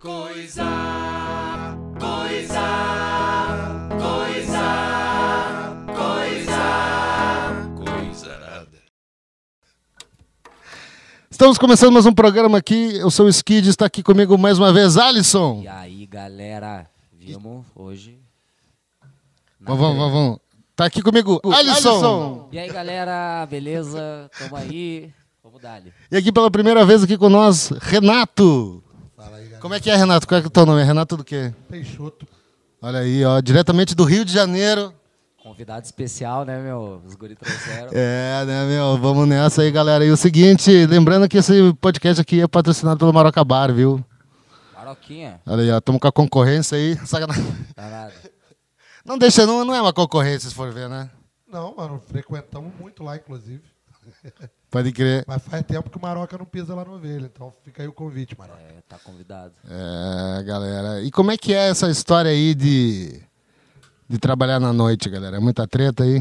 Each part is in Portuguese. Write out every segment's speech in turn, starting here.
Coisa, coisa, coisa, coisa, coisa nada. Estamos começando mais um programa aqui. Eu sou o Skid, está aqui comigo mais uma vez, Alisson. E aí, galera, vimos hoje. Vamos, vamos, vamos. Tá aqui comigo, Alisson. E aí, galera, beleza? Tamo aí. Vamos dar ali. E aqui pela primeira vez aqui com nós, Renato. Como é que é, Renato? Qual é, que é o teu nome? É Renato do quê? Peixoto. Olha aí, ó, diretamente do Rio de Janeiro. Convidado especial, né, meu? Os guri trouxeram. É, né, meu? Vamos nessa aí, galera. E o seguinte, lembrando que esse podcast aqui é patrocinado pelo Maroca Bar, viu? Maroquinha, Olha aí, ó, estamos com a concorrência aí. Sacanagem. tá nada. Não deixa, não, não é uma concorrência, se for ver, né? Não, mano, frequentamos muito lá, inclusive. Pode crer. Mas faz tempo que o Maroca não pisa lá no ovelha, então fica aí o convite, Maroca. É, tá convidado. É, galera. E como é que é essa história aí de, de trabalhar na noite, galera? É muita treta aí?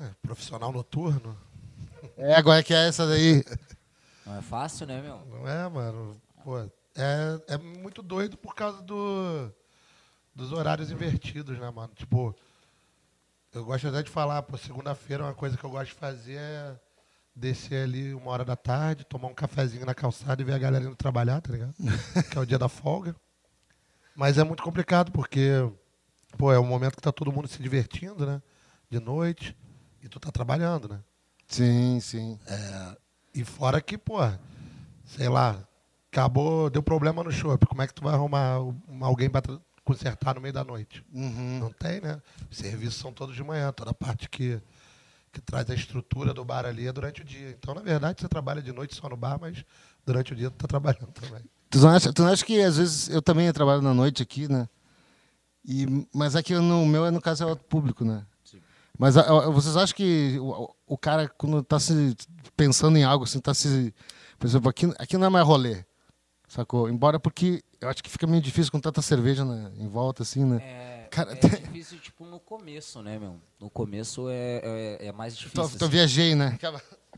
É, profissional noturno? É, agora que é essa daí. Não é fácil, né, meu? Não é, mano? Pô, é, é muito doido por causa do, dos horários invertidos, né, mano? Tipo, eu gosto até de falar, pô, segunda-feira uma coisa que eu gosto de fazer é descer ali uma hora da tarde, tomar um cafezinho na calçada e ver a galera indo trabalhar, tá ligado? que é o dia da folga. Mas é muito complicado, porque, pô, é um momento que tá todo mundo se divertindo, né? De noite, e tu tá trabalhando, né? Sim, sim. E fora que, pô, sei lá, acabou, deu problema no shopping. Como é que tu vai arrumar um- alguém para consertar no meio da noite? Uhum. Não tem, né? Os serviços são todos de manhã, toda a parte que, que traz a estrutura do bar ali é durante o dia. Então, na verdade, você trabalha de noite só no bar, mas durante o dia tu tá trabalhando também. Tu não, acha, tu não acha que às vezes eu também trabalho na noite aqui, né? E, mas aqui no meu, é, no caso, é outro público, né? Mas a- a- vocês acham que o, o cara, quando tá se pensando em algo, assim, tá se. Por exemplo, aqui, aqui não é mais rolê. Sacou? Embora porque eu acho que fica meio difícil com tanta cerveja né, em volta, assim, né? É, Cara, é tem- difícil, tipo, no começo, né, meu? No começo é, é, é mais difícil. Então assim. viajei, né?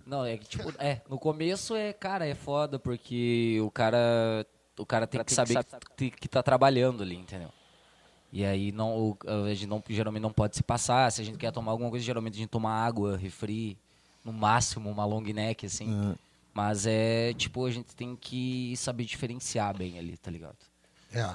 Não, é que, tipo, é, no começo é, cara, é foda, porque o cara, o cara tem que saber que, que tá trabalhando ali, entendeu? E aí não, a gente não, geralmente não pode se passar, se a gente quer tomar alguma coisa, geralmente a gente toma água, refri, no máximo uma long neck, assim. Mas é, tipo, a gente tem que saber diferenciar bem ali, tá ligado? É.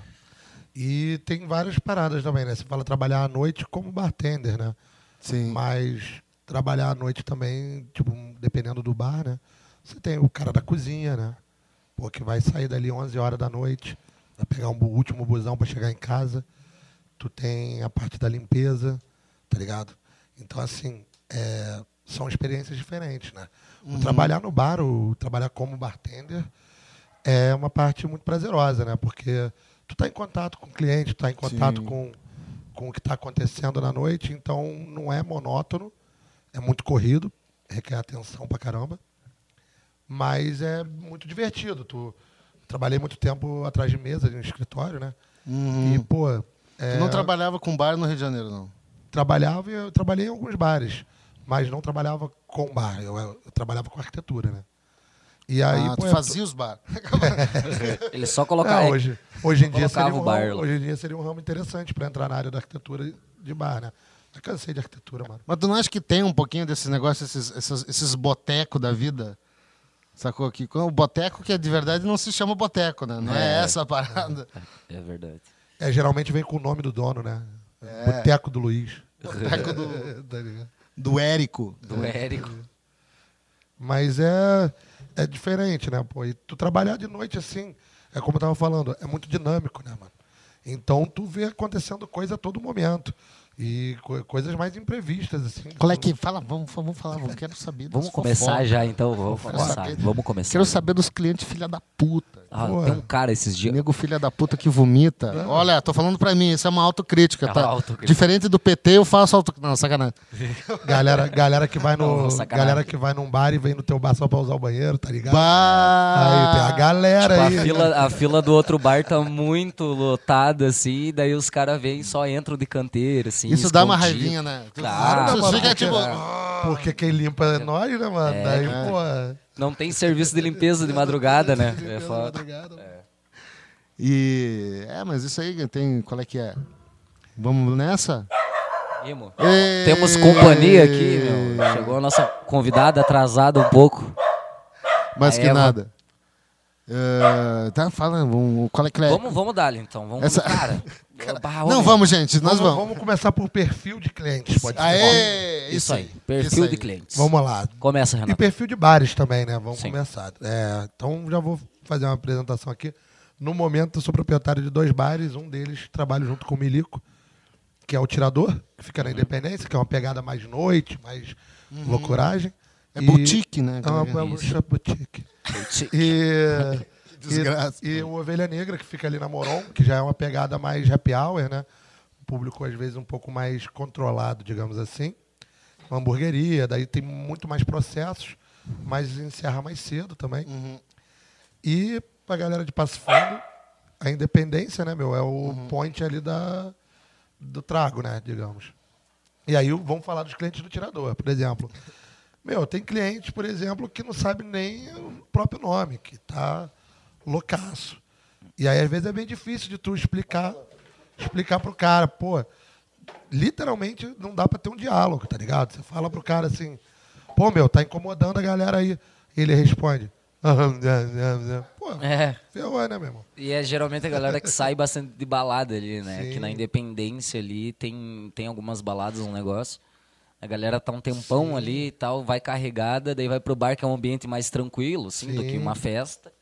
E tem várias paradas também, né? Você fala trabalhar à noite como bartender, né? Sim. Mas trabalhar à noite também, tipo, dependendo do bar, né? Você tem o cara da cozinha, né? Pô, que vai sair dali 11 horas da noite, vai pegar um último busão para chegar em casa. Tu tem a parte da limpeza, tá ligado? Então, assim, é, são experiências diferentes, né? O trabalhar no bar, o trabalhar como bartender, é uma parte muito prazerosa, né? Porque tu tá em contato com o cliente, tu tá em contato Sim. com, com o que está acontecendo na noite, então não é monótono, é muito corrido, requer atenção pra caramba, mas é muito divertido. Tu trabalhei muito tempo atrás de mesa no escritório, né? Uhum. E pô, é, Tu não trabalhava com bar no Rio de Janeiro, não? trabalhava e eu trabalhei em alguns bares, mas não trabalhava com bar, eu, eu trabalhava com arquitetura, né? E aí, ah, eu- fazia os bar. Ele só é, colocar... hoje, hoje, em dia colocava seria um o bar ramo, hoje em dia seria um ramo interessante para entrar na área da arquitetura de bar, né? Já cansei de arquitetura, mano. Mas tu não acha que tem um pouquinho desses negócios, esses, esses, esses botecos da vida? Sacou aqui? O boteco que é de verdade não se chama boteco, né? Não é, É. essa a parada. É verdade. É, geralmente vem com o nome do dono, né? É. Boteco do Luiz. Boteco do, Tá do Érico. Do Érico. Mas é, é diferente, né? Pô, e tu trabalhar de noite assim, é como eu tava falando, é muito dinâmico, né, mano? Então tu vê acontecendo coisa a todo momento. E co- coisas mais imprevistas, assim. Qual é que. Fala, vamos, vamos falar, vamos, quero saber. Vamos começar fofocas. já, então. Vamos começar. saber- Vamos começar. Quero saber dos clientes filha da puta. Ah, Pô. tem um cara esses dias. Nego filha da puta que vomita. Olha, tô falando pra mim, isso é uma autocrítica, É tá? autocrítica. Diferente do PT, eu faço auto... Não, sacanagem. Galera, galera, que vai no, Não, galera que vai num bar e vem no teu bar só pra usar o banheiro, tá ligado? Bah! Aí tem a galera Tipo, a aí. fila, a fila do outro bar tá muito lotada, assim, e daí os caras vêm e só entram de canteiro, assim. Isso dá uma escondido. raivinha, né? Claro, mano? fica Porque- tipo. Porque quem limpa é nós, né, mano? É, Daí, é. pô. Não tem serviço de limpeza de madrugada, né? É Limpeza foda. madrugada. E. É, mas isso aí tem. Qual é que é? Vamos nessa? Imo. Temos companhia aqui, meu. Chegou a nossa convidada atrasada um pouco. Mais A que Eva. nada. É, tá, fala, vamos- qual é que é? Vamos, vamos dar então. Vamos, Essa- cara. bah, Não, vamos, gente, nós Vamos, vamos. vamos começar por perfil de clientes, pode ser. Aê! Isso aí. isso Perfil aí. de clientes. Vamos lá. Começa, E Renato. perfil de bares também, né? Vamos Sim. começar. É, então já vou fazer uma apresentação aqui. No momento, eu sou proprietário de dois bares. Um deles trabalho junto com o Milico, que é o Tirador, que fica na Uhum. Independência, que é uma pegada mais noite, mais loucuragem. É E- boutique, né? É uma, é uma Isso. boutique. E, desgraça. E, e o Ovelha Negra, que fica ali na Moron, que já é uma pegada mais happy hour, né? Um público, às vezes, um pouco mais controlado, digamos assim. Uma hamburgueria, daí tem muito mais processos, mas encerra mais cedo também. Uhum. E pra galera de Passo Fundo, a Independência, né, meu? É o Uhum. point ali da, do trago, né, digamos. E aí vamos falar dos clientes do tirador, por exemplo. Meu, tem cliente, por exemplo, que não sabe nem o próprio nome, que tá loucaço. E aí, às vezes, é bem difícil de tu explicar explicar pro cara, pô, literalmente não dá pra ter um diálogo, tá ligado? Você fala pro cara assim, pô, meu, tá incomodando a galera aí. Ele responde, pô, É. ferrou, né, meu irmão? E é geralmente a galera que sai bastante de balada ali, né? Sim. Que na Independência ali tem, tem algumas baladas, um negócio. A galera tá um tempão ali e tal, vai carregada, daí vai pro bar que é um ambiente mais tranquilo, assim, do que Sim. uma festa.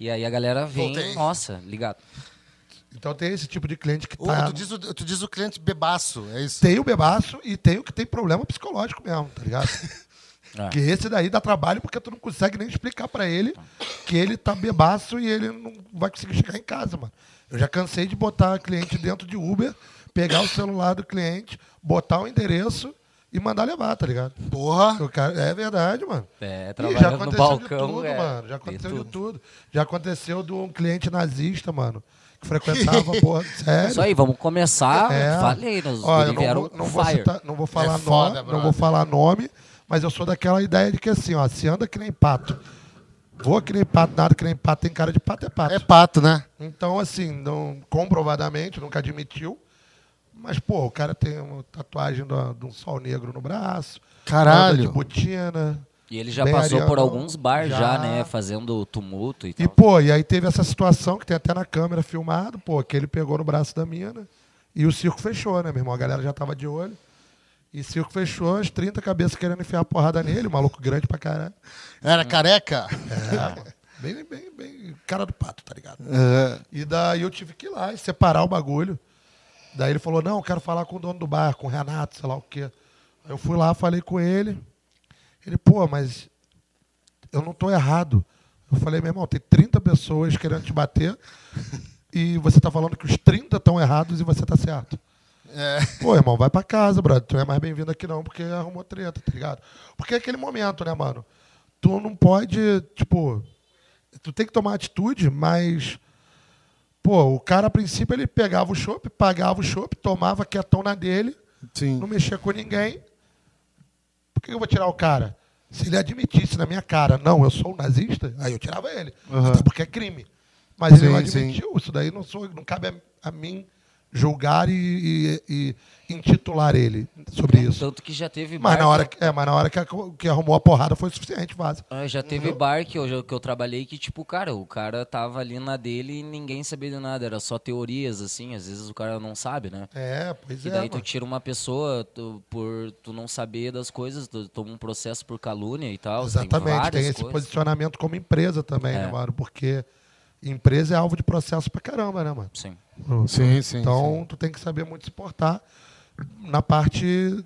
E aí a galera vem, Voltei. nossa, ligado. Então tem esse tipo de cliente que tá... tu, diz o, tu diz o cliente bebaço, é isso? Tem o bebaço e tem o que tem problema psicológico mesmo, tá ligado? É. Que esse daí dá trabalho porque tu não consegue nem explicar pra ele que ele tá bebaço e ele não vai conseguir chegar em casa, mano. Eu já cansei de botar cliente dentro de Uber, pegar o celular do cliente, botar o endereço e mandar levar, tá ligado? Porra! O cara, é verdade, mano. É, trabalhando já no aconteceu balcão, de tudo, é, mano. Já aconteceu de tudo. tudo. Já aconteceu de um cliente nazista, mano, que frequentava, porra, sério. Isso aí, vamos começar. É. Falei, nos Olha, não vou, não, vou citar- não vou falar É foda, nome, não vou falar nome, mas eu sou daquela ideia de que assim, ó, se anda que nem pato, voa que nem pato, nada que nem pato, tem cara de pato, é pato. É pato, né? Então, assim, não, comprovadamente, nunca admitiu, mas, pô, o cara tem uma tatuagem do- de um sol negro no braço, Caralho. de botina, E ele já passou por ariano, alguns bars já, já. né? Fazendo tumulto e E, tal. pô, e aí teve essa situação que tem até na câmera filmado, pô, que ele pegou no braço da mina e o circo fechou, né, meu irmão? A galera já tava de olho. E o circo fechou, as 30 cabeças querendo enfiar a porrada nele, o maluco grande pra caralho. Era careca? É. Bem, bem, bem, cara do pato, tá ligado? É. E daí eu tive que ir lá e separar o bagulho. Daí ele falou, não, eu quero falar com o dono do bar, com o Renato, sei lá o quê. Aí eu fui lá, falei com ele. Ele, pô, mas eu não tô errado. Eu falei, meu irmão, tem 30 pessoas querendo te bater e você tá falando que os 30 estão errados e você tá certo. É. Pô, irmão, vai pra casa, brother. Tu não é mais bem-vindo aqui não, porque arrumou treta, tá ligado? Porque é aquele momento, né, mano? Tu não pode, tipo... Tu tem que tomar atitude, mas... Pô, o cara, a princípio, ele pegava o chopp, pagava o chopp, tomava quietão na dele, Sim. não mexia com ninguém. Por que eu vou tirar o cara? Se ele admitisse na minha cara, não, eu sou um nazista, aí eu tirava ele. Uhum. Até porque é crime. Mas ele não Sim, sim. admitiu, isso daí não, sou, não cabe a, a mim julgar e- e intitular ele sobre isso. Tanto que já teve Mas bar na hora, é, mas na hora que, a- que arrumou a porrada foi o suficiente, vaza. Ah, já teve bar que eu, que eu trabalhei que, tipo, cara, o cara tava ali na dele e ninguém sabia de nada. Era só teorias, assim. Às vezes o cara não sabe, né? É, pois E é. daí tu mano. tira uma pessoa tu- por tu não saber das coisas, tu toma um processo por calúnia e tal. Exatamente, tem, várias esse coisas. posicionamento como empresa também, É. né, mano? Porque empresa é alvo de processo pra caramba, né, mano? Sim. Sim, sim. Então, tu tem que saber muito se portar na parte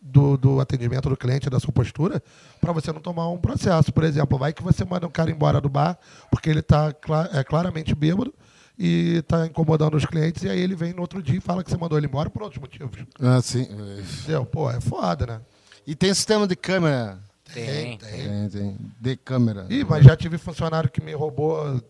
do, do atendimento do cliente, da sua postura, para você não tomar um processo. Por exemplo, vai que você manda um cara embora do bar porque ele está é, claramente bêbado e está incomodando os clientes, e aí ele vem no outro dia e fala que você mandou ele embora por outros motivos. Ah, sim. Entendeu? Pô, é foda, né? E tem sistema de câmera? Tem. Tem, tem. De câmera. Ih, mas já tive funcionário que me roubou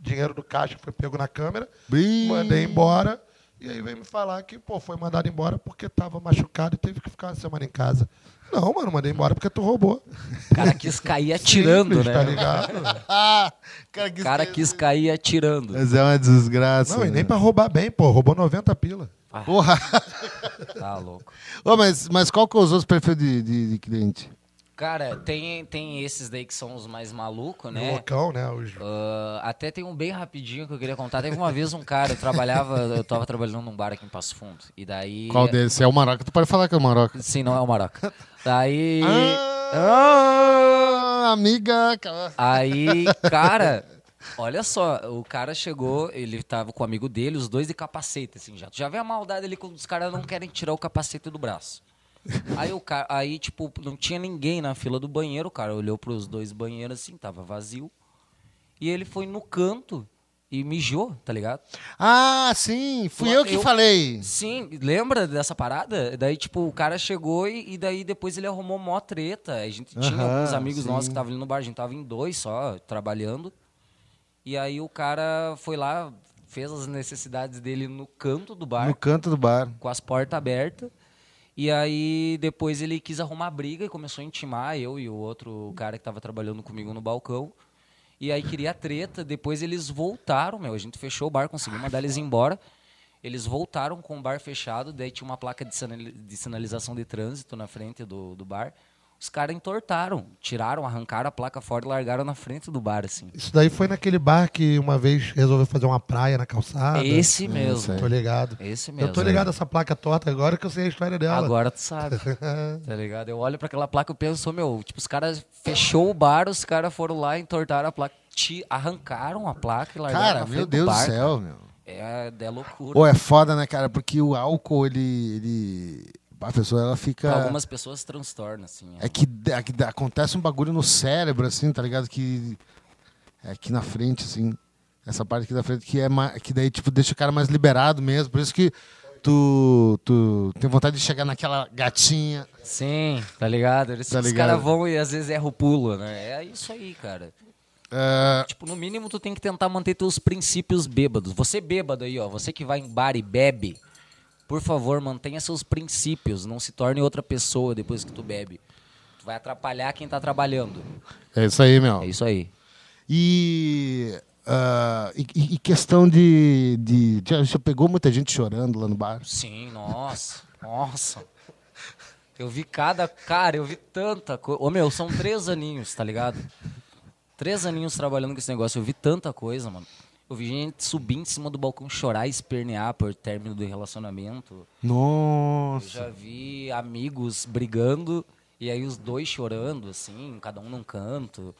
dinheiro do caixa, foi pego na câmera, Ih. mandei embora, e aí veio me falar que, pô, foi mandado embora porque estava machucado e teve que ficar uma semana em casa. Não, mano, mandei embora porque tu roubou. O cara quis cair atirando, Simples, Tá né? ligado? Ah, cara, O cara quis cair atirando. Mas é uma desgraça. Não, e né? nem pra roubar bem, pô. Roubou 90 pila. Porra. Tá louco. Ô, mas, mas qual que é os outros perfis de, de, de cliente? Cara, tem, tem esses daí que são os mais malucos, No né? Loucão, né? Os... Ah, até tem um bem rapidinho que eu queria contar. Teve uma vez um cara, eu trabalhava, eu tava trabalhando num bar aqui em Passo Fundo. E daí. Qual deles? Se é o Maroca, tu pode falar que é o Maroca. Sim, não é o Maroca. Daí. Ah, amiga. cara. Aí, cara, olha só, o cara chegou, ele tava com o amigo dele, os dois de capacete, assim, já. Tu já vê a maldade ali quando os caras não querem tirar o capacete do braço. Aí o cara, aí, tipo, não tinha ninguém na fila do banheiro, o cara olhou pros dois banheiros assim, tava vazio. E ele foi no canto e mijou, tá ligado? Ah, sim. Fui eu que Eu- falei. Sim, lembra dessa parada? Daí, tipo, o cara chegou e, e daí depois ele arrumou mó treta. A gente tinha Aham, alguns amigos sim. nossos que estavam ali no bar, a gente tava em dois só, trabalhando. E aí o cara foi lá, fez as necessidades dele no canto do bar, No canto do bar. com as portas abertas. E aí depois ele quis arrumar briga e começou a intimar eu e o outro cara que tava trabalhando comigo no balcão. E aí queria treta, depois eles voltaram, meu, a gente fechou o bar, conseguimos mandar eles embora. Eles voltaram com o bar fechado, daí tinha uma placa de sinalização de trânsito na frente do, do bar. Os caras entortaram, tiraram, arrancaram a placa fora e largaram na frente do bar, assim. Isso daí foi naquele bar que uma vez resolveu fazer uma praia na calçada. Esse mesmo. Tô ligado. Esse mesmo. Eu tô ligado essa placa torta agora que eu sei a história dela. Agora tu sabe, tá ligado? Eu olho pra aquela placa e penso, meu, tipo, os caras fechou o bar, os caras foram lá, entortaram a placa, ti- arrancaram a placa e largaram Cara, na frente meu do Deus do bar. céu, meu. É, é loucura. Ou é foda, né, cara? Porque o álcool, ele. ele... A pessoa, ela fica. Pra algumas pessoas transtorna, assim. É que, é que acontece um bagulho no cérebro, assim, tá ligado? Que. É aqui na frente, assim. Essa parte aqui da frente que é mais, que daí, tipo, deixa o cara mais liberado mesmo. Por isso que tu, tu tem vontade de chegar naquela gatinha. Sim, tá ligado? Eles, Tá os caras vão e às vezes erram o pulo, né? É isso aí, cara. É, Tipo, no mínimo tu tem que tentar manter teus princípios bêbados. Você bêbado aí, ó, você que vai em bar e bebe, por favor, mantenha seus princípios, não se torne outra pessoa depois que tu bebe. Tu vai atrapalhar quem tá trabalhando. é isso aí, meu. É isso aí. E, ah, e, e questão de, de. Já pegou muita gente chorando lá no bar? Sim, nossa. Nossa. Eu vi cada. Cara, eu vi tanta coisa. Ô meu, são três aninhos, tá ligado? Três aninhos trabalhando com esse negócio. Eu vi tanta coisa, mano. Eu vi gente subir em cima do balcão chorar e espernear por término do relacionamento. Eu Nossa. já vi amigos brigando e aí os dois chorando, assim, cada um num canto.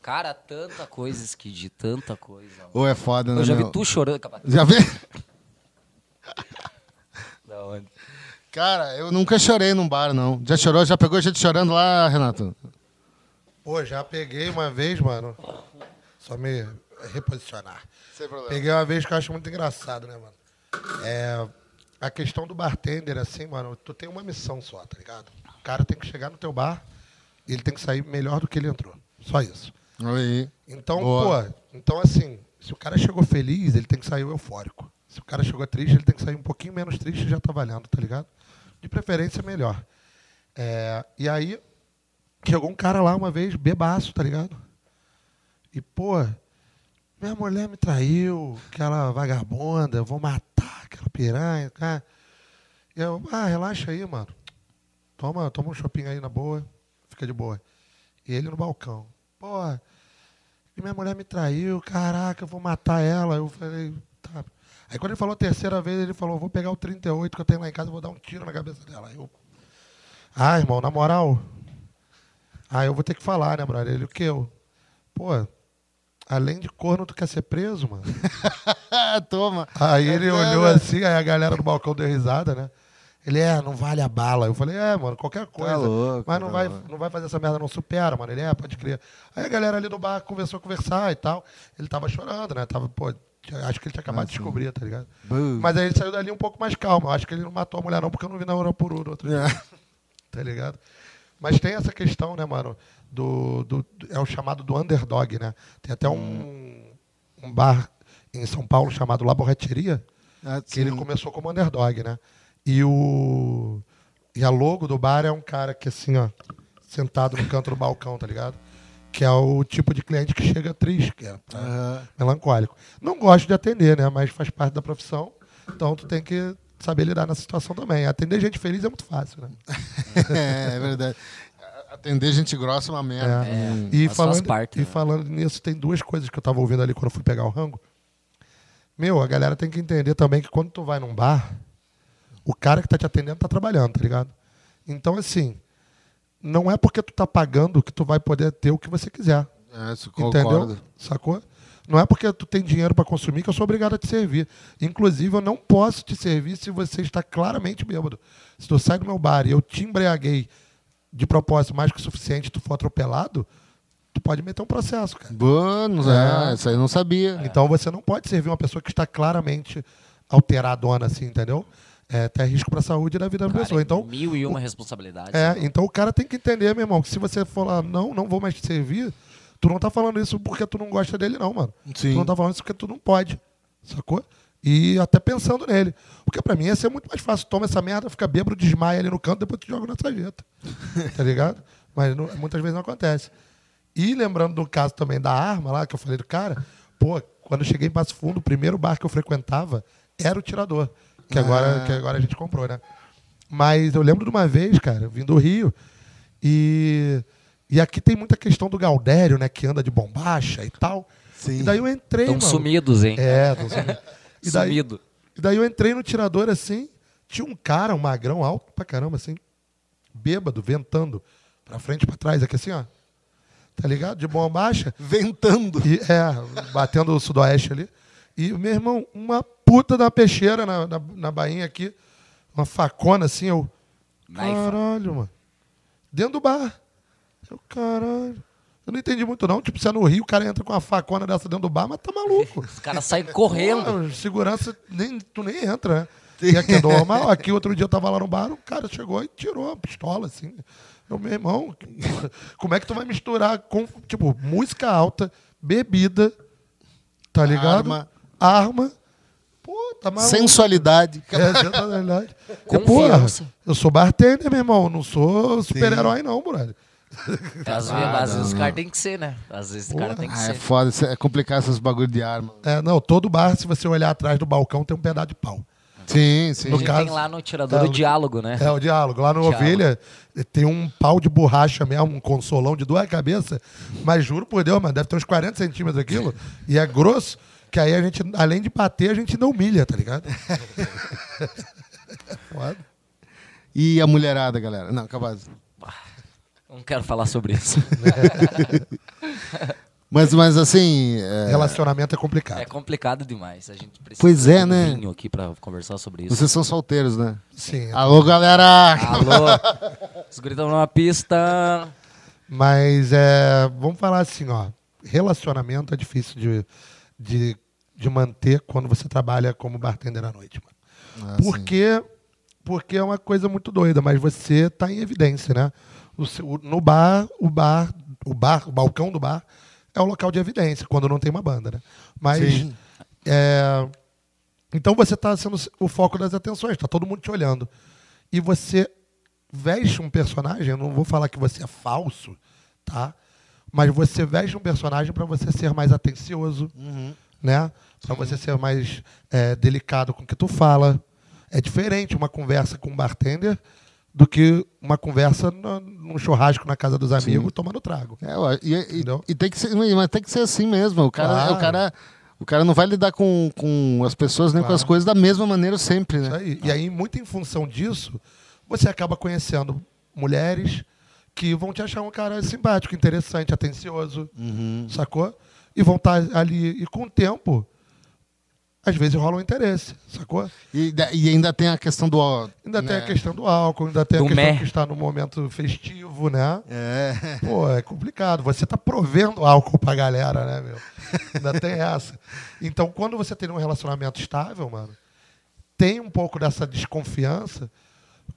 Cara, tanta coisa, Skid, tanta coisa. mano. Ou é foda, né? Eu já vi meu? tu chorando. Já vi? Da onde? Cara, eu nunca chorei num bar, não. Já chorou? Já pegou gente chorando lá, Renato? Pô, já peguei uma vez, mano. Só me reposicionar. Sem problema. Peguei uma vez que eu acho muito engraçado, né, mano? É, a questão do bartender, assim, mano, tu tem uma missão só, tá ligado? O cara tem que chegar no teu bar e ele tem que sair melhor do que ele entrou. Só isso. Aí. Então, Boa. pô, então assim, se o cara chegou feliz, ele tem que sair eufórico. Se o cara chegou triste, ele tem que sair um pouquinho menos triste e já tá valendo, tá ligado? De preferência, melhor. É, e aí, chegou um cara lá uma vez, bebaço, tá ligado? E, pô, minha mulher me traiu, aquela vagabunda, eu vou matar aquela piranha, cara. E eu, ah, relaxa aí, mano. Toma, toma um shopping aí na boa, fica de boa. E ele no balcão. E minha mulher me traiu, caraca, eu vou matar ela. Eu falei, tá. Aí quando ele falou a terceira vez, ele falou, vou pegar o 38 que eu tenho lá em casa vou dar um tiro na cabeça dela. Aí eu, ah, irmão, na moral, ah, eu vou ter que falar, né, brother? Ele, o que eu? Pô, além de corno, tu quer ser preso, mano? Toma. Aí ele olhou assim, aí a galera do balcão deu risada, né? Ele, é, não vale a bala. Eu falei, é, mano, qualquer coisa. louco, mas não, tá vai, louco. não vai fazer essa merda, não supera, mano. Ele, é, pode crer. Aí a galera ali do bar começou a conversar e tal. Ele tava chorando, né? Tava, pô, acho que ele tinha acabado de descobrir, tá ligado? Bu. Mas aí ele saiu dali um pouco mais calmo. Eu acho que ele não matou a mulher, não, porque eu não vi na hora por outro dia É. tá ligado? Mas tem essa questão, né, mano, do, do, é o chamado do underdog, né? Tem até um, um bar em São Paulo chamado La Borracheria, Ah, que ele começou como underdog, né? E o, E a logo do bar é um cara que, assim, ó, sentado no canto do balcão, tá ligado? Que é o tipo de cliente que chega triste, que é? Aham. melancólico. Não gosto de atender, né? Mas faz parte da profissão. Então tu tem que saber lidar nessa situação também. Atender gente feliz é muito fácil, né? é, é verdade. Atender gente grossa é uma merda. É. Hum. E, falando, parte, e né? falando nisso, tem duas coisas que eu tava ouvindo ali quando eu fui pegar o rango. Meu, a galera tem que entender também que quando tu vai num bar, o cara que tá te atendendo tá trabalhando, tá ligado? Então, assim, não é porque tu tá pagando que tu vai poder ter o que você quiser. É, isso Entendeu? concordo. Sacou? Não é porque tu tem dinheiro para consumir que eu sou obrigado a te servir. Inclusive, eu não posso te servir se você está claramente bêbado. Se tu sai do meu bar e eu te embriaguei de propósito mais que o suficiente tu for atropelado, tu pode meter um processo, cara. Bônus, É. é. Isso aí eu não sabia. Então você não pode servir uma pessoa que está claramente alteradona, assim, entendeu? É até risco para a saúde e da vida da Cara, pessoa. Então, mil e uma responsabilidades. é, né? então o cara tem que entender, meu irmão, que se você falar, não, não vou mais te servir, tu não tá falando isso porque tu não gosta dele, não, mano. Sim. Tu não tá falando isso porque tu não pode. Sacou? E até pensando nele. Porque pra mim ia ser muito mais fácil. Toma essa merda, fica bêbado, desmaia ali no canto, depois tu joga na sarjeta. tá ligado? Mas não- muitas vezes não acontece. E lembrando do caso também da arma lá, que eu falei do cara, pô, quando eu cheguei em Passo Fundo, o primeiro bar que eu frequentava era o Tirador. Que agora, Ah. que agora a gente comprou, né? Mas eu lembro de uma vez, cara, vim do Rio, e, e aqui tem muita questão do Galdério, né? Que anda de bombacha e tal. Sim. E daí eu entrei, Tão mano. sumidos, hein? É, tão sumidos. E daí, Sumido. e daí eu entrei no tirador assim, tinha um cara, um magrão alto pra caramba, assim, bêbado, ventando, pra frente e pra trás, aqui assim, ó. Tá ligado? De bombacha. Ventando. E, é, batendo o sudoeste ali. E, meu irmão, uma puta da peixeira na, na, na bainha aqui, uma facona assim, eu. Caralho, mano. Dentro do bar. Eu, caralho. Eu não entendi muito, não. Tipo, se é no Rio, o cara entra com uma facona dessa dentro do bar, mas tá maluco. Os caras saem correndo. Pô, segurança, nem, tu nem entra, né? E aqui é normal. Aqui outro dia eu tava lá no bar, o cara chegou e tirou a pistola, assim. Eu, meu irmão, como é que tu vai misturar com, tipo, música alta, bebida, tá ligado? Arma. Arma. Pô, tá maluco. Sensualidade. É, sensualidade. Confiança. porra, eu sou bartender, meu irmão. Não sou super-herói, não, brother. Às vezes, às vezes o cara tem que ser, né? Às vezes o cara tem que Ah, é ser. foda, isso é complicado esses bagulho de arma. É, não, todo bar, se você olhar atrás do balcão, tem um pedaço de pau. Sim, sim. No gente caso- tem lá no tirador É, o diálogo, né? É, o diálogo. Lá no Diálogo. Ovelha tem um pau de borracha mesmo, um consolão de duas cabeças. Mas juro por Deus, mano, deve ter uns 40 centímetros aquilo. e é grosso, que aí a gente, além de bater, a gente não humilha, tá ligado? Foda. E a mulherada, galera? Não, acabado. Não quero falar sobre isso. Mas, mas assim. é, Relacionamento é complicado. É complicado demais. A gente precisa Pois é, de um né? vinho aqui pra conversar sobre isso. vocês são solteiros, né? Sim. Alô, galera! Alô? Os estão numa pista. Mas é, vamos falar assim, ó. Relacionamento é difícil de, de, de manter quando você trabalha como bartender à noite, mano. Ah, Por sim. quê? Porque é uma coisa muito doida, mas você está em evidência, né? O seu- no bar, o bar, o bar, o balcão do bar é o local de evidência, quando não tem uma banda, né? Mas é, então você está sendo o foco das atenções, está todo mundo te olhando. E você veste um personagem, eu não vou falar que você é falso, tá? Mas você veste um personagem para você ser mais atencioso, né? Para você ser mais é, delicado com o que tu fala. É diferente uma conversa com um bartender do que uma conversa no- num churrasco na casa dos amigos tomando trago. É, e, e- e tem que ser, mas tem que ser assim mesmo. O cara, Claro. o cara, o cara não vai lidar com, com as pessoas nem com as Claro. coisas da mesma maneira sempre, Isso né? aí. E aí, muito em função disso, você acaba conhecendo mulheres que vão te achar um cara simpático, interessante, atencioso, Uhum. sacou? E vão estar ali. E com o tempo, às vezes rola um interesse, sacou? E, e ainda tem a questão do. ó, Ainda tem né? a questão do álcool, ainda tem Do a questão mé. que está no momento festivo, né? É. Pô, é complicado. Você tá provendo álcool pra galera, né, meu? Ainda tem essa. Então, quando você tem um relacionamento estável, mano, tem um pouco dessa desconfiança,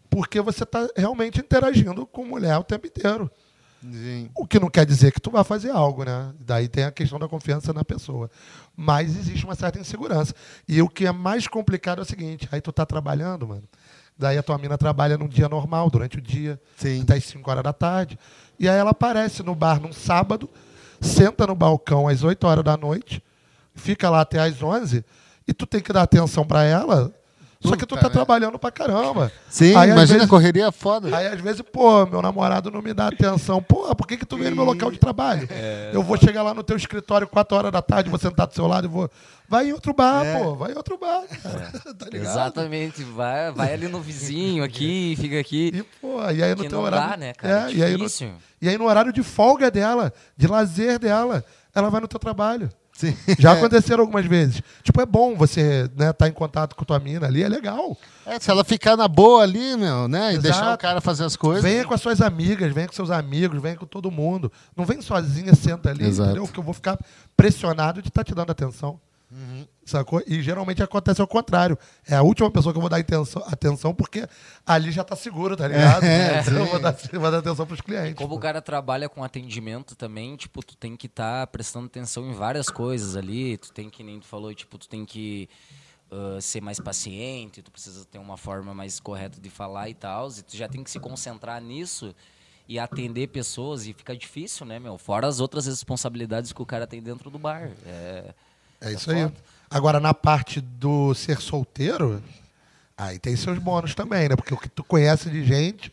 porque você tá realmente interagindo com mulher o tempo inteiro. Sim. O que não quer dizer que tu vai fazer algo, né? Daí tem a questão da confiança na pessoa. Mas existe uma certa insegurança. E o que é mais complicado é o seguinte, aí tu tá trabalhando, mano, Daí a tua mina trabalha num dia normal, durante o dia, Sim. até as 5 horas da tarde. E aí ela aparece no bar num sábado, senta no balcão às 8 horas da noite, fica lá até às 11, e tu tem que dar atenção pra ela, só que tu tá merda. trabalhando pra caramba. Sim, Aí, imagina vezes- a correria foda. Aí às vezes, pô, meu namorado não me dá atenção. Porra, por que, que tu veio no meu local de trabalho? É. eu vou chegar lá no teu escritório 4 horas da tarde, vou sentar do seu lado e vou. Vai em outro bar, É. pô, vai em outro bar. cara. tá ligado? Exatamente. Vai, vai ali no vizinho aqui, fica aqui. E, pô, e aí no teu não horário. dá, né, cara? É, e, aí no, Difícil. e aí no horário de folga dela, de lazer dela, ela vai no teu trabalho. Sim. Já aconteceram algumas vezes. Tipo, é bom você né, tá em contato com tua mina ali, é legal. É, se ela ficar na boa ali, meu, né? E Exato. deixar o cara fazer as coisas. Venha com as suas amigas, venha com seus amigos, venha com todo mundo. Não vem sozinha, senta ali, Exato. entendeu? Porque eu vou ficar pressionado de estar te dando atenção. Uhum. Sacou? E geralmente acontece ao contrário. É a última pessoa que eu vou dar atenção, atenção porque ali já tá seguro, tá ligado? É, Então eu vou dar, vou dar atenção pros clientes. Como pô. o cara trabalha com atendimento também, tipo, tu tem que estar prestando atenção em várias coisas ali. Tu tem que, nem tu falou, tipo, tu tem que ah, ser mais paciente, tu precisa ter uma forma mais correta de falar e tal. E tu já tem que se concentrar nisso e atender pessoas. E fica difícil, né, meu? Fora as outras responsabilidades que o cara tem dentro do bar. É, É isso É aí. Agora, na parte do ser solteiro, aí tem seus bônus também, né? Porque o que tu conhece de gente.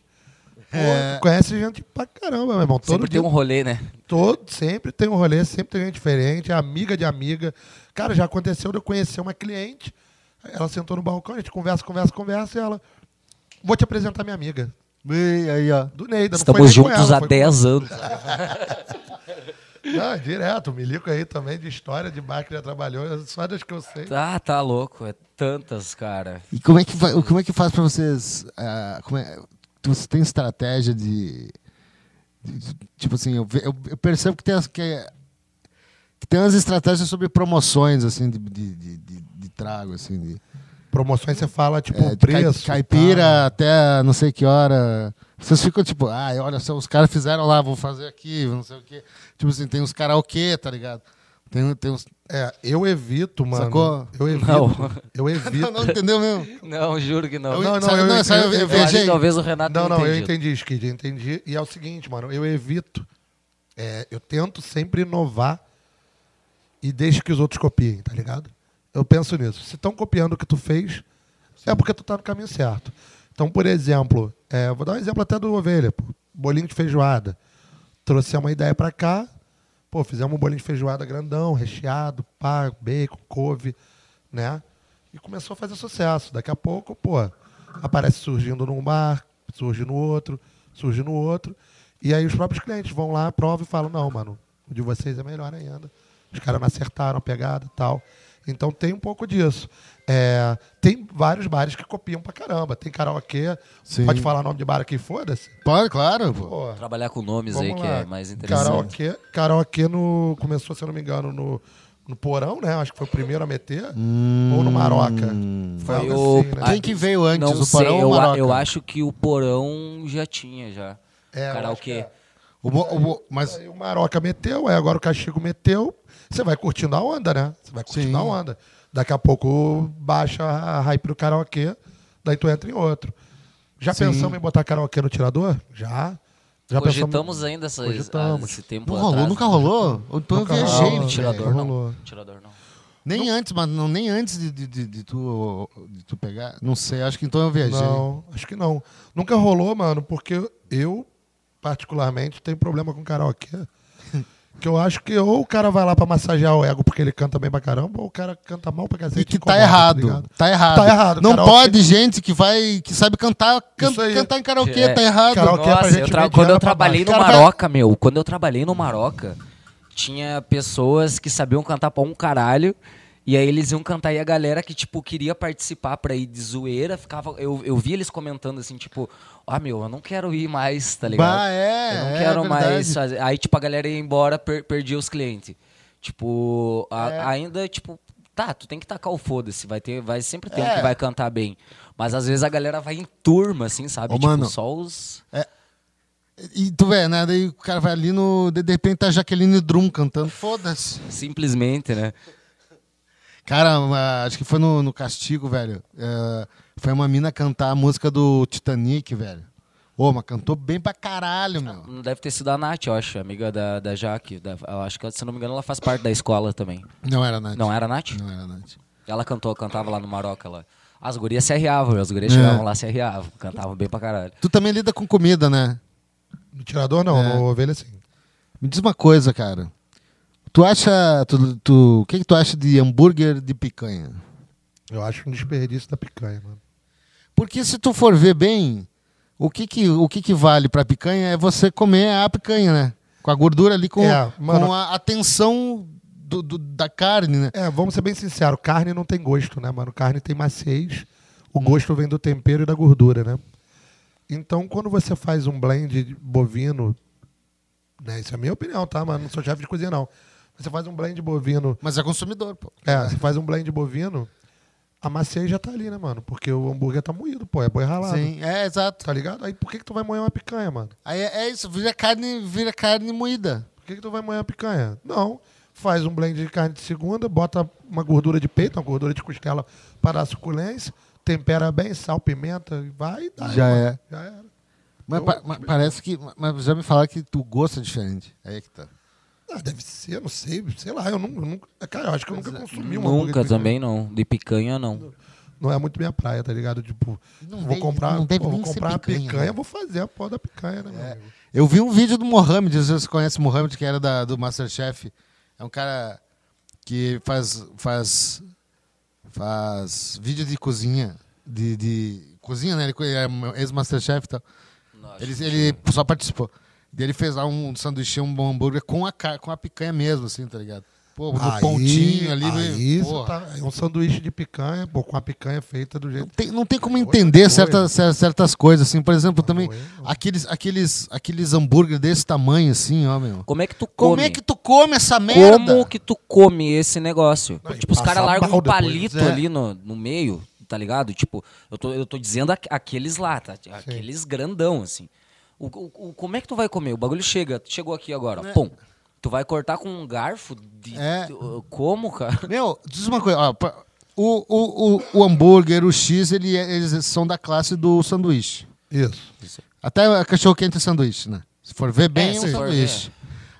pô, É. tu conhece gente pra caramba, meu irmão. Todo sempre tem dia um rolê, né? Todo, sempre tem um rolê, sempre tem gente diferente, é amiga de amiga. Cara, já aconteceu de eu conhecer uma cliente, ela sentou no balcão, a gente conversa, conversa, conversa, e ela. Vou te apresentar minha amiga. E aí, ó. Do Neida. Estamos juntos ela, há foi 10 anos. Não, direto, o Milico aí também de história de bar que já trabalhou, só das que eu sei. Tá, tá louco. É tantas, cara. E como é que, como é que faz pra vocês. ah, como é- você tem estratégia de. de- de- tipo assim, eu, eu- eu percebo que tem, as, que, é- que tem umas estratégias sobre promoções, assim, de, de, de, de- de trago, assim. De, Promoções você fala, tipo, é, preço. caipira tá? até não sei que hora. Vocês ficam tipo, ah, olha só, os caras fizeram lá, vou fazer aqui, não sei o quê. Tipo assim, tem uns karaokê, tá ligado? Tem, tem uns. É, eu evito, mano. Sacou? Eu evito. Não. Eu evito. Não, não entendeu mesmo? Não, juro que não. Eu- Não, não, sabe- eu- não, é só eu, eu- eu eu- Eu viajei. talvez o Renato Não, não, eu entendi, Skid, eu entendi. E é o seguinte, mano, eu evito. é, eu tento sempre inovar e deixo que os outros copiem, tá ligado? Eu penso nisso. Se estão copiando o que tu fez, é porque tu tá no caminho certo. Então, por exemplo, é, vou dar um exemplo até do ovelha, bolinho de feijoada. Trouxe uma ideia pra cá, pô, fizemos um bolinho de feijoada grandão, recheado, pá, bacon, couve, né? E começou a fazer sucesso. Daqui a pouco, pô, aparece surgindo num bar, surge no outro, surge no outro. E aí os próprios clientes vão lá, provam e falam, não, mano, o de vocês é melhor ainda. Os caras não acertaram a pegada e tal. Então tem um pouco disso. É, tem vários bares que copiam pra caramba. Tem karaokê. Sim. Pode falar nome de bar aqui, foda-se. Pode, claro, pô. Trabalhar com nomes aí Vamos que lá. é mais interessante. Karaokê, karaokê no, começou, se eu não me engano, no, no Porão, né? Acho que foi o primeiro a meter. ou no Maroca. Foi, Foi o- assim, né? Quem que veio antes, Não o sei, Porão ou eu, o a- Maroca? eu acho que o Porão já tinha já. É, eu que Karaokê. é. O o mo- mas Aí o Maroca meteu, aí agora o Castigo meteu. Você vai curtindo a onda, né? Você vai curtindo Sim. a onda. Daqui a pouco baixa a hype do karaokê, daí tu entra em outro. Já Sim. pensamos em botar karaokê no tirador? Já. Já Cogitamos ainda essas, Cogitamos. esse tempo não rolou, atrás, nunca né? rolou? Então eu Nunca viajei, rolou. Não, velho. tirador não não. rolou. Tirador não. Nem antes, mas não, nem antes de, de, de, de tu, de tu pegar. Não sei, acho que então eu viajei. Não, acho que não. Nunca rolou, mano, porque eu, particularmente, tenho problema com karaokê. Que eu acho que ou o cara vai lá pra massagear o ego porque ele canta bem pra caramba, ou o cara canta mal pra cacete. E que incomoda, tá errado. ligado? Tá errado. Tá errado, Não karaokê- pode gente que vai, que sabe cantar, can- cantar em karaokê, É, tá errado. karaokê- é pra Nossa, gente eu tra- quando eu trabalhei no Maroca, meu, quando eu trabalhei no Maroca, tinha pessoas que sabiam cantar pra um caralho. E aí eles iam cantar e a galera que, tipo, queria participar pra ir de zoeira, ficava. Eu, eu vi eles comentando assim, tipo, ah, meu, eu não quero ir mais, tá ligado? Bah, é, eu não é quero mais verdade. fazer. Aí, tipo, a galera ia embora, per perdia os clientes. Tipo, a- É. ainda, tipo, tá, tu tem que tacar o foda-se, vai ter, vai sempre ter um É. que vai cantar bem. Mas às vezes a galera vai em turma, assim, sabe? Ô, tipo, mano. só os. E tu vê, né? Daí o cara vai ali no. De de repente tá a Jaqueline Drum cantando. Foda-se. Simplesmente, né? Cara, acho que foi no, no Castigo, velho. É, foi uma mina cantar a música do Titanic, velho. Ô, mas cantou bem pra caralho, meu. Não deve ter sido a Nath, eu acho, amiga da, da Jaque. Da- eu acho que, se não me engano, ela faz parte da escola também. Não era Nath. Não era a Nath? Não era Nath. Ela cantou, cantava lá no Maroca. Lá. As gurias se arriavam, as gurias É. chegavam lá, se arriavam. Cantavam bem pra caralho. Tu também lida com comida, né? No tirador, não. É. No ovelha, sim. Me diz uma coisa, cara. Tu acha. Tu, tu- o que, que tu acha de hambúrguer de picanha? Eu acho um desperdício da picanha, mano. Porque se tu for ver bem, o que que, o que, que vale pra picanha é você comer a picanha, né? Com a gordura ali, com, É, mano. com a, a tensão do, do- da carne, né? É, vamos ser bem sinceros, carne não tem gosto, né, mano? Carne tem maciez, o gosto vem do tempero e da gordura, né? Então, quando você faz um blend bovino, né, isso é a minha opinião, tá, mano? Não sou chefe de cozinha, não. Você faz um blend bovino, Mas é consumidor, pô. é, você faz um blend bovino, a maciez já tá ali, né, mano? Porque o hambúrguer tá moído, pô, é boi ralado. Sim, é, exato. Tá ligado? Aí por que, que tu vai moer uma picanha, mano? Aí é, é isso, vira carne, vira carne moída. Por que, que tu vai moer uma picanha? Não. Faz um blend de carne de segunda, bota uma gordura de peito, uma gordura de costela para dar suculência, tempera bem, sal, pimenta, e vai e dá. Já mano. é. Já era. Mas, Eu- pa- mas parece que. Mas já me falaram que gosto é diferente. Aí é que tá. Ah, deve ser, não sei, sei lá, eu nunca, eu nunca cara, eu acho que eu nunca consumi um hambúrguer Nunca também não. De picanha, não. Não é muito minha praia, tá ligado? Tipo, Não vou deve- comprar, não deve pô, vou comprar picanha, picanha, picanha né? vou fazer a porra da picanha, né, meu amigo? Eu vi um vídeo do Mohamed, você conhece o Mohamed, que era da, do Masterchef. É um cara que faz, faz, faz vídeo de cozinha. De, de cozinha, né? Ele é ex-Masterchef e tal. Ele, ele só participou. Ele fez lá um sanduíche, um bom hambúrguer com a, com a picanha mesmo, assim, tá ligado? Pô, no Aí- pontinho ali. aí porra. tá, é um sanduíche de picanha, pô, com a picanha feita do Não jeito tem, não tem como entender certas, cer- certas coisas, assim. Por exemplo, também, Não, eu não. aqueles, aqueles, aqueles hambúrguer desse tamanho, assim, ó, meu. Como é que tu come? Como é que tu come essa merda? Como que tu come esse negócio? Não, tipo, os caras largam um depois, palito é. ali no, no meio, tá ligado? Tipo, eu tô, eu tô dizendo aqu- aqueles lá, tá? Aqueles grandão, assim. O, o- o- como é que tu vai comer? O bagulho chega, chegou aqui agora, ó, pum. Tu vai cortar com um garfo? De, É. de- como, cara? Meu, diz uma coisa, ó, o, o, o, o hambúrguer, o X, ele, é- eles são da classe do sanduíche. Isso. Até a cachorro-quente é sanduíche, né? Se for ver bem, É, é, um sanduíche.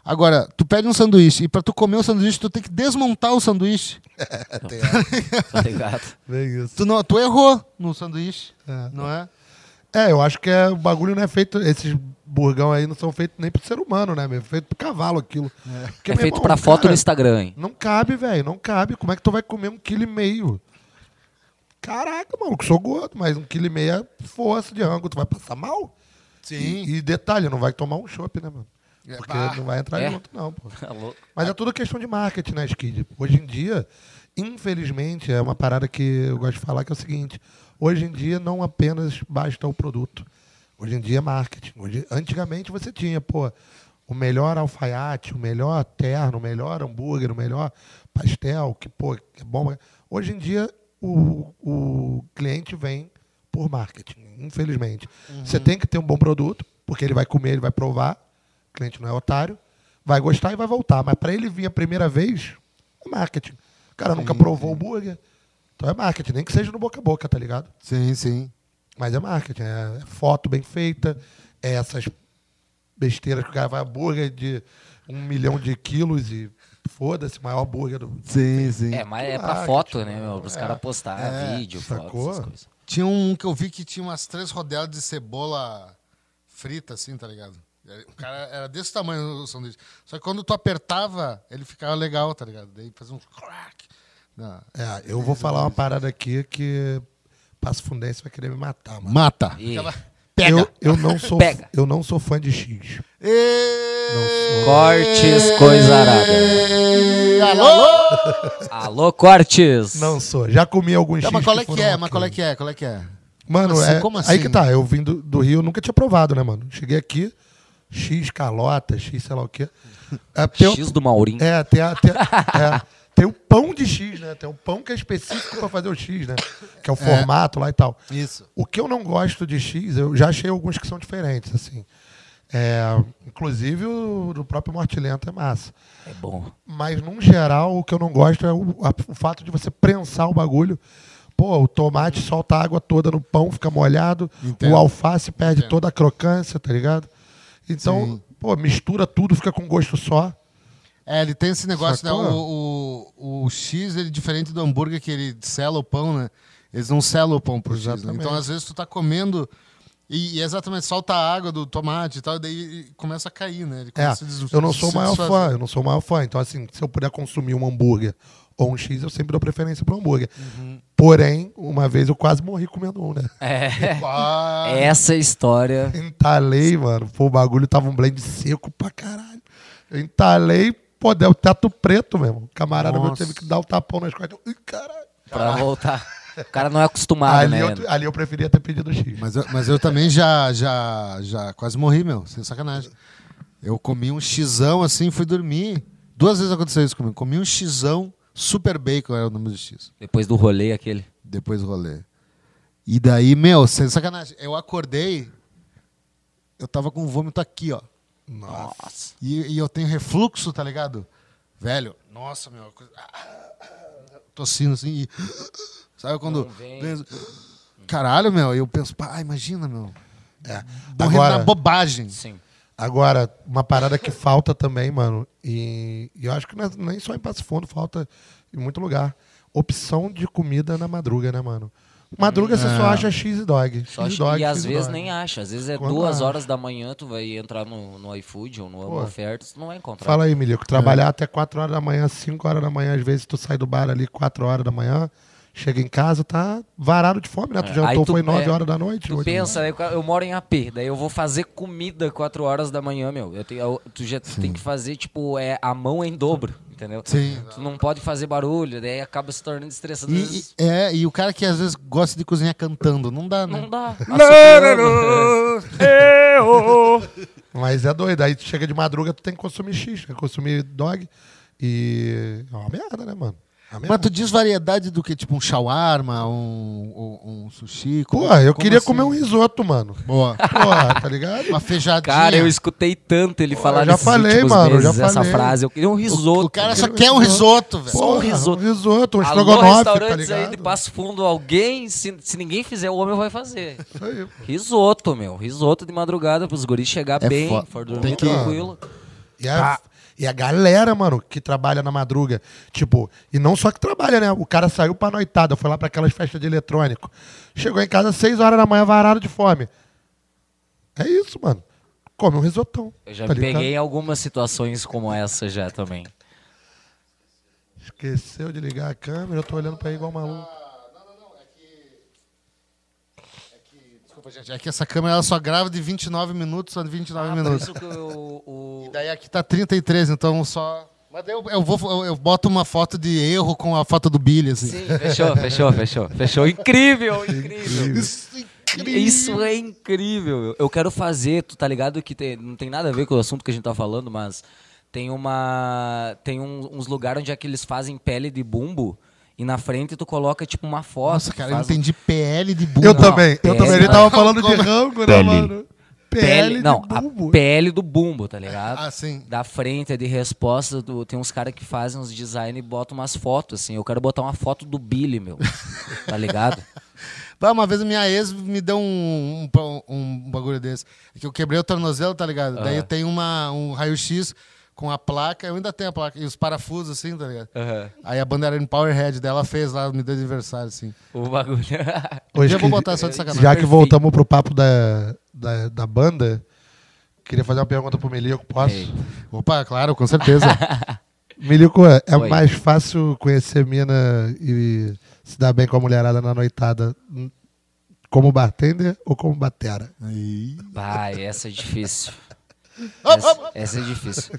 Agora, tu pede um sanduíche e pra tu comer o sanduíche, tu tem que desmontar o sanduíche. Tá ligado? Bem isso. Tu, não, tu errou no sanduíche, É. não é? É, eu acho que é, o bagulho não é feito. Esses burgão aí não são feitos nem pro ser humano, né, meu? É feito pro cavalo aquilo. Porque, É meu feito irmão, pra foto cara, no Instagram, hein? Não cabe, velho. Não cabe. Como é que tu vai comer um quilo e meio? Caraca, mano, que sou gordo, mas um quilo e meio é força de rango. Tu vai passar mal? E, e detalhe, não vai tomar um chopp, né, mano? É, Porque bah. não vai entrar É. junto, não, pô. Alô? Mas é tudo questão de marketing, né, Skid? Hoje em dia, infelizmente, é uma parada que eu gosto de falar que é o seguinte: hoje em dia não apenas basta o produto. Hoje em dia é marketing. Hoje, antigamente você tinha, pô, o melhor alfaiate, o melhor terno, o melhor hambúrguer, o melhor pastel, que, pô, que é bom. Hoje em dia o, o cliente vem por marketing, infelizmente. Você tem que ter um bom produto, porque ele vai comer, ele vai provar. O cliente não é otário vai gostar e vai voltar. Mas para ele vir a primeira vez, é marketing. O cara nunca provou o hambúrguer. Então é marketing, nem que seja no boca a boca, tá ligado? Sim, sim. Mas é marketing, é foto bem feita, é essas besteiras que o cara vai hambúrguer de um milhão de quilos e foda-se, maior hambúrguer do. Sim, sim. É, mas é pra foto, né, meu? Pros é. caras postar É, vídeo, sacou? foto, essas coisas. Tinha um que eu vi que tinha umas três rodelas de cebola frita, assim, tá ligado? O cara era desse tamanho o sanduíche. Só que quando tu apertava, ele ficava legal, tá ligado? Daí fazia um crack. Não. É, eu vou falar uma parada aqui que Passo Fundense vai querer me matar, mano. Mata. E- Aquela- Pega. Eu, eu, não sou, Pega. eu não sou fã de X. E... Cortes, coisa arada. Alô? Alô, Cortes! Não sou. Já comi alguns Não, X. mas qual é que é? Mas qual é que é? Qual é que é? Mano, Como assim? é, Como aí assim? que tá. Eu vim do, do Rio, eu nunca tinha provado, né, mano? Cheguei aqui, X calota, X sei lá o quê. É, X do Maurinho. é, tem, a- tem, é, tem o pão de X, né? Tem um pão que é específico pra fazer o X, né? Que é o formato lá e tal. Isso. O que eu não gosto de X, eu já achei alguns que são diferentes, assim. É, inclusive o do próprio Morte Lenta é massa. É bom. Mas, num geral, o que eu não gosto é o, a- o fato de você prensar o bagulho. Pô, o tomate solta a água toda no pão, fica molhado. Entendo. O alface perde Entendo. toda a crocância, tá ligado? Então, Sim. pô, mistura tudo, fica com gosto só. É, ele tem esse negócio, né? Sacou? O, o, o X, ele é diferente do hambúrguer que ele sela o pão, né? Eles não selam o pão por X. Né? Então, às vezes, tu tá comendo e, e exatamente solta a água do tomate e tal, e daí começa a cair, né? Ele É, começa a des- eu não sou o maior desfazer. fã, eu não sou o maior fã. Então, assim, se eu puder consumir um hambúrguer ou um X, eu sempre dou preferência pro hambúrguer. Uhum. Porém, uma vez eu quase morri comendo um, né? É. Essa história. Entalei, mano. Pô, o bagulho tava um blend seco pra caralho. Eu entalei, pô, deu teto preto mesmo. O camarada meu Nossa. teve que dar o tapão nas costas. Ih, caralho. Pra voltar. O cara não é acostumado, ali, né? eu, ali eu preferia ter pedido X. Mas eu, mas eu também já, já, já quase morri, meu, sem sacanagem. Eu comi um xizão assim, fui dormir. Duas vezes aconteceu isso comigo. Comi um xizão, super bacon era o nome do X. Depois do rolê aquele. Depois do rolê. E daí, meu, sem sacanagem, eu acordei, eu tava com o vômito aqui, ó. Nossa. E, e eu tenho refluxo, tá ligado? Velho, nossa, meu. coisa- Tossindo assim e. Sabe quando. Vem. Caralho, meu. E eu penso, pá, imagina, meu. É. Morrer Agora, na bobagem. Sim. agora, uma parada que falta também, mano, e, e eu acho que não é- nem só em Passo Fundo, falta em muito lugar. Opção de comida na madruga, né, mano? Madruga você só É. acha X e dog. Só X acho- dog, e às vezes nem acha. Às vezes é Quando duas acha. horas da manhã, tu vai entrar no, no iFood ou no ofertas, tu não vai encontrar. Fala aí, Milico. Trabalhar até 4 horas da manhã, 5 horas da manhã, às vezes tu sai do bar ali 4 horas da manhã, chega em casa, tá varado de fome, né? Tu É, jantou, tu- foi 9 é, horas da noite. Tu pensa, eu, eu moro em AP, daí eu vou fazer comida 4 horas da manhã, meu. Eu tenho, eu- tu já tem que fazer, tipo, é, a mão em dobro, entendeu? Sim. Tu não pode fazer barulho, daí acaba se tornando estressante. E, é, e o cara que às vezes gosta de cozinhar cantando, não dá, né? Não dá. Mas é doido. Aí tu chega de madruga, tu tem que consumir X, tem que consumir dog. E é uma merda, né, mano? É Mas tu diz variedade do que? Tipo um shawarma, um, um, um sushi? Como- Porra, eu queria assim? comer um risoto, mano. Boa. Porra, tá ligado? Uma feijadinha. Cara, eu escutei tanto ele Pô, falar eu já nesses falei, últimos mano, meses já essa falei. frase. Eu queria um risoto. O cara só quer um risoto. velho. Só um Porra, risoto. Um risoto, um estrogonofe, tá restaurantes ligado? aí de Passo Fundo, alguém, se, se ninguém fizer, o homem vai fazer. Isso aí. Risoto, meu. Risoto de madrugada pros guris chegar É bem, for Tem dormir que- tranquilo. E a, e a galera, mano, que trabalha na madruga, tipo, e não só que trabalha, né? O cara saiu pra noitada, foi lá pra aquelas festas de eletrônico. Chegou em casa às 6 horas da manhã, varado de fome. É isso, mano. Come um risotão. Eu já tá peguei algumas situações como essa já também. Esqueceu de ligar a câmera, eu tô olhando pra ele igual maluco. Desculpa, gente. É que essa câmera ela só grava de 29 minutos a 29 Ah, minutos. isso que o, o- Daí aqui tá 33, então só. Mas daí eu, eu vou, eu, eu boto uma foto de erro com a foto do Billy, assim. Sim, fechou, fechou, fechou. Fechou. Incrível, incrível. Isso, é incrível. Isso é incrível. Eu quero fazer, tu tá ligado que tem- não tem nada a ver com o assunto que a gente tá falando, mas tem uma tem um- uns lugares onde é que eles fazem pele de bumbo e na frente tu coloca tipo uma foto. Nossa, cara, eu faz entendi PL de bunda. Eu Não, também, eu pele- também. Ele tava falando de rango, né, mano? pele, de não, bumbo. a pele do bumbo, tá ligado? Ah, sim. Da frente, é de resposta, do- tem uns caras que fazem uns design e botam umas fotos, assim. Eu quero botar uma foto do Billy, meu. tá ligado? Bah, uma vez a minha ex me deu um, um, um bagulho desse. É que eu quebrei o tornozelo, tá ligado? Daí Aham. eu tenho uma, um raio-x com a placa, eu ainda tenho a placa, e os parafusos, assim, tá ligado? Aí a banda era em Powerhead dela fez lá, me deu de aniversário, assim. O bagulho. Hoje eu vou botar só de sacanagem. Já que Perfeito. voltamos pro papo da, da, da banda, queria fazer uma pergunta pro Milico, posso? Ei. Opa, claro, com certeza. Milico, é é Oi. mais fácil conhecer mina e se dar bem com a mulherada na noitada hum, como bartender ou como batera? Vai, essa é difícil. Essa, essa é difícil.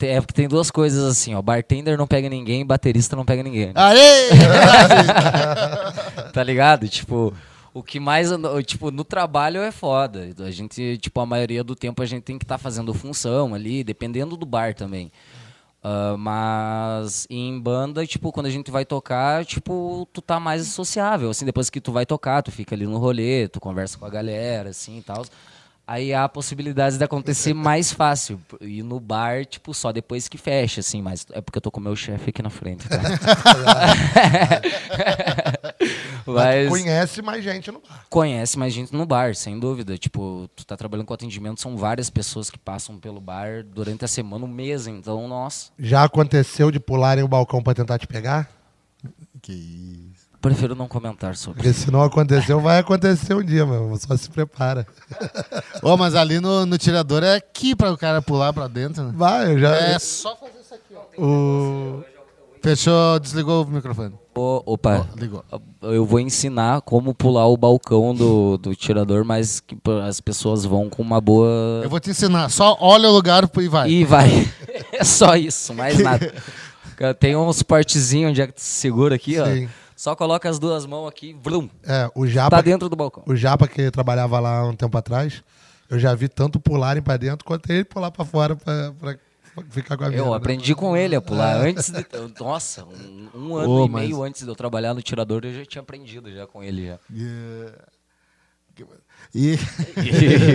É porque tem duas coisas assim, ó. Bartender não pega ninguém, baterista não pega ninguém. né? Aê! Tá ligado? Tipo, o que mais. Tipo, no trabalho é foda. A gente, tipo, a maioria do tempo a gente tem que estar fazendo função ali, dependendo do bar também. Ah, mas em banda, tipo, quando a gente vai tocar, tipo, tu tá mais sociável. Assim, depois que tu vai tocar, tu fica ali no rolê, tu conversa com a galera, assim e tal. Aí há possibilidades de acontecer mais fácil. E no bar, tipo, só depois que fecha, assim, mas é porque eu tô com o meu chefe aqui na frente, tá? mas Conhece mais gente no bar. conhece mais gente no bar, sem dúvida. Tipo, tu tá trabalhando com atendimento, são várias pessoas que passam pelo bar durante a semana, um mês, então, nossa. Já aconteceu de pularem o balcão pra tentar te pegar? Que isso. Prefiro não comentar sobre. Porque se não aconteceu, vai acontecer um dia, meu. Só se prepara. Ô, mas ali no, no tirador é aqui pra o cara pular pra dentro, né? Vai, eu já. É só fazer isso aqui, ó. O... Fechou, desligou o microfone. Ô, opa, Ó, ligou. eu vou ensinar como pular o balcão do, do tirador, mas que as pessoas vão com uma boa. Eu vou te ensinar. Só olha o lugar e vai. E vai. É só isso, mais nada. Tem um suportezinho onde é que tu segura aqui, ó. Só coloca as duas mãos aqui, vrum, É, o Japa, tá dentro do balcão. o Japa que trabalhava lá um tempo atrás, eu já vi tanto pularem pra dentro quanto ele pular pra fora pra, pra ficar com a mina. Eu aprendi com ele a pular antes de. Nossa, um, um ano Ô, e mas- meio antes de eu trabalhar no tirador, eu já tinha aprendido já com ele já. Yeah. E E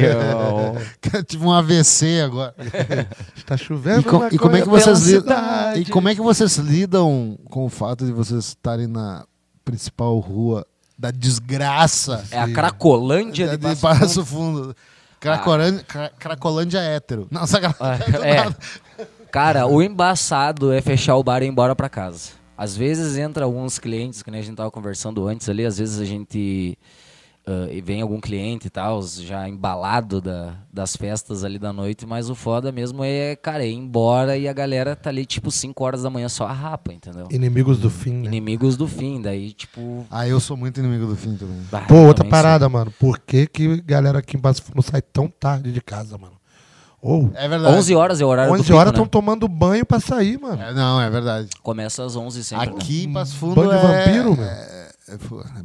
eu tive um AVC agora. Está chovendo. E, co- maconha e como é que vocês lidam? E como é que vocês lidam com o fato de vocês estarem na principal rua da desgraça é a Cracolândia de, de, Passo Passo Fundo? Cracolândia, Cra- Cracolândia hétero. Não, sacanagem. Ah, é. Cara, o embaçado é fechar o bar e ir embora pra casa. Às vezes entra alguns clientes, que nem a gente tava conversando antes ali, às vezes a gente ah, e vem algum cliente e tal, já embalado da, das festas ali da noite, mas o foda mesmo é, cara, é ir embora e a galera tá ali tipo 5 horas da manhã só a rapa, entendeu? Inimigos do fim, né? Inimigos do fim, daí tipo. Ah, eu sou muito inimigo do fim também. bah, Pô, outra também parada, mano. Por que que galera aqui em Passo Fundo sai tão tarde de casa, mano? Ou É sou. verdade. 11 horas é o horário 11 do pico, horas né? estão tomando banho pra sair, mano. É, não, é verdade. Começa às 11 sempre. né? Aqui em Passo Fundo Bando de é... vampiro, é- é- pô, é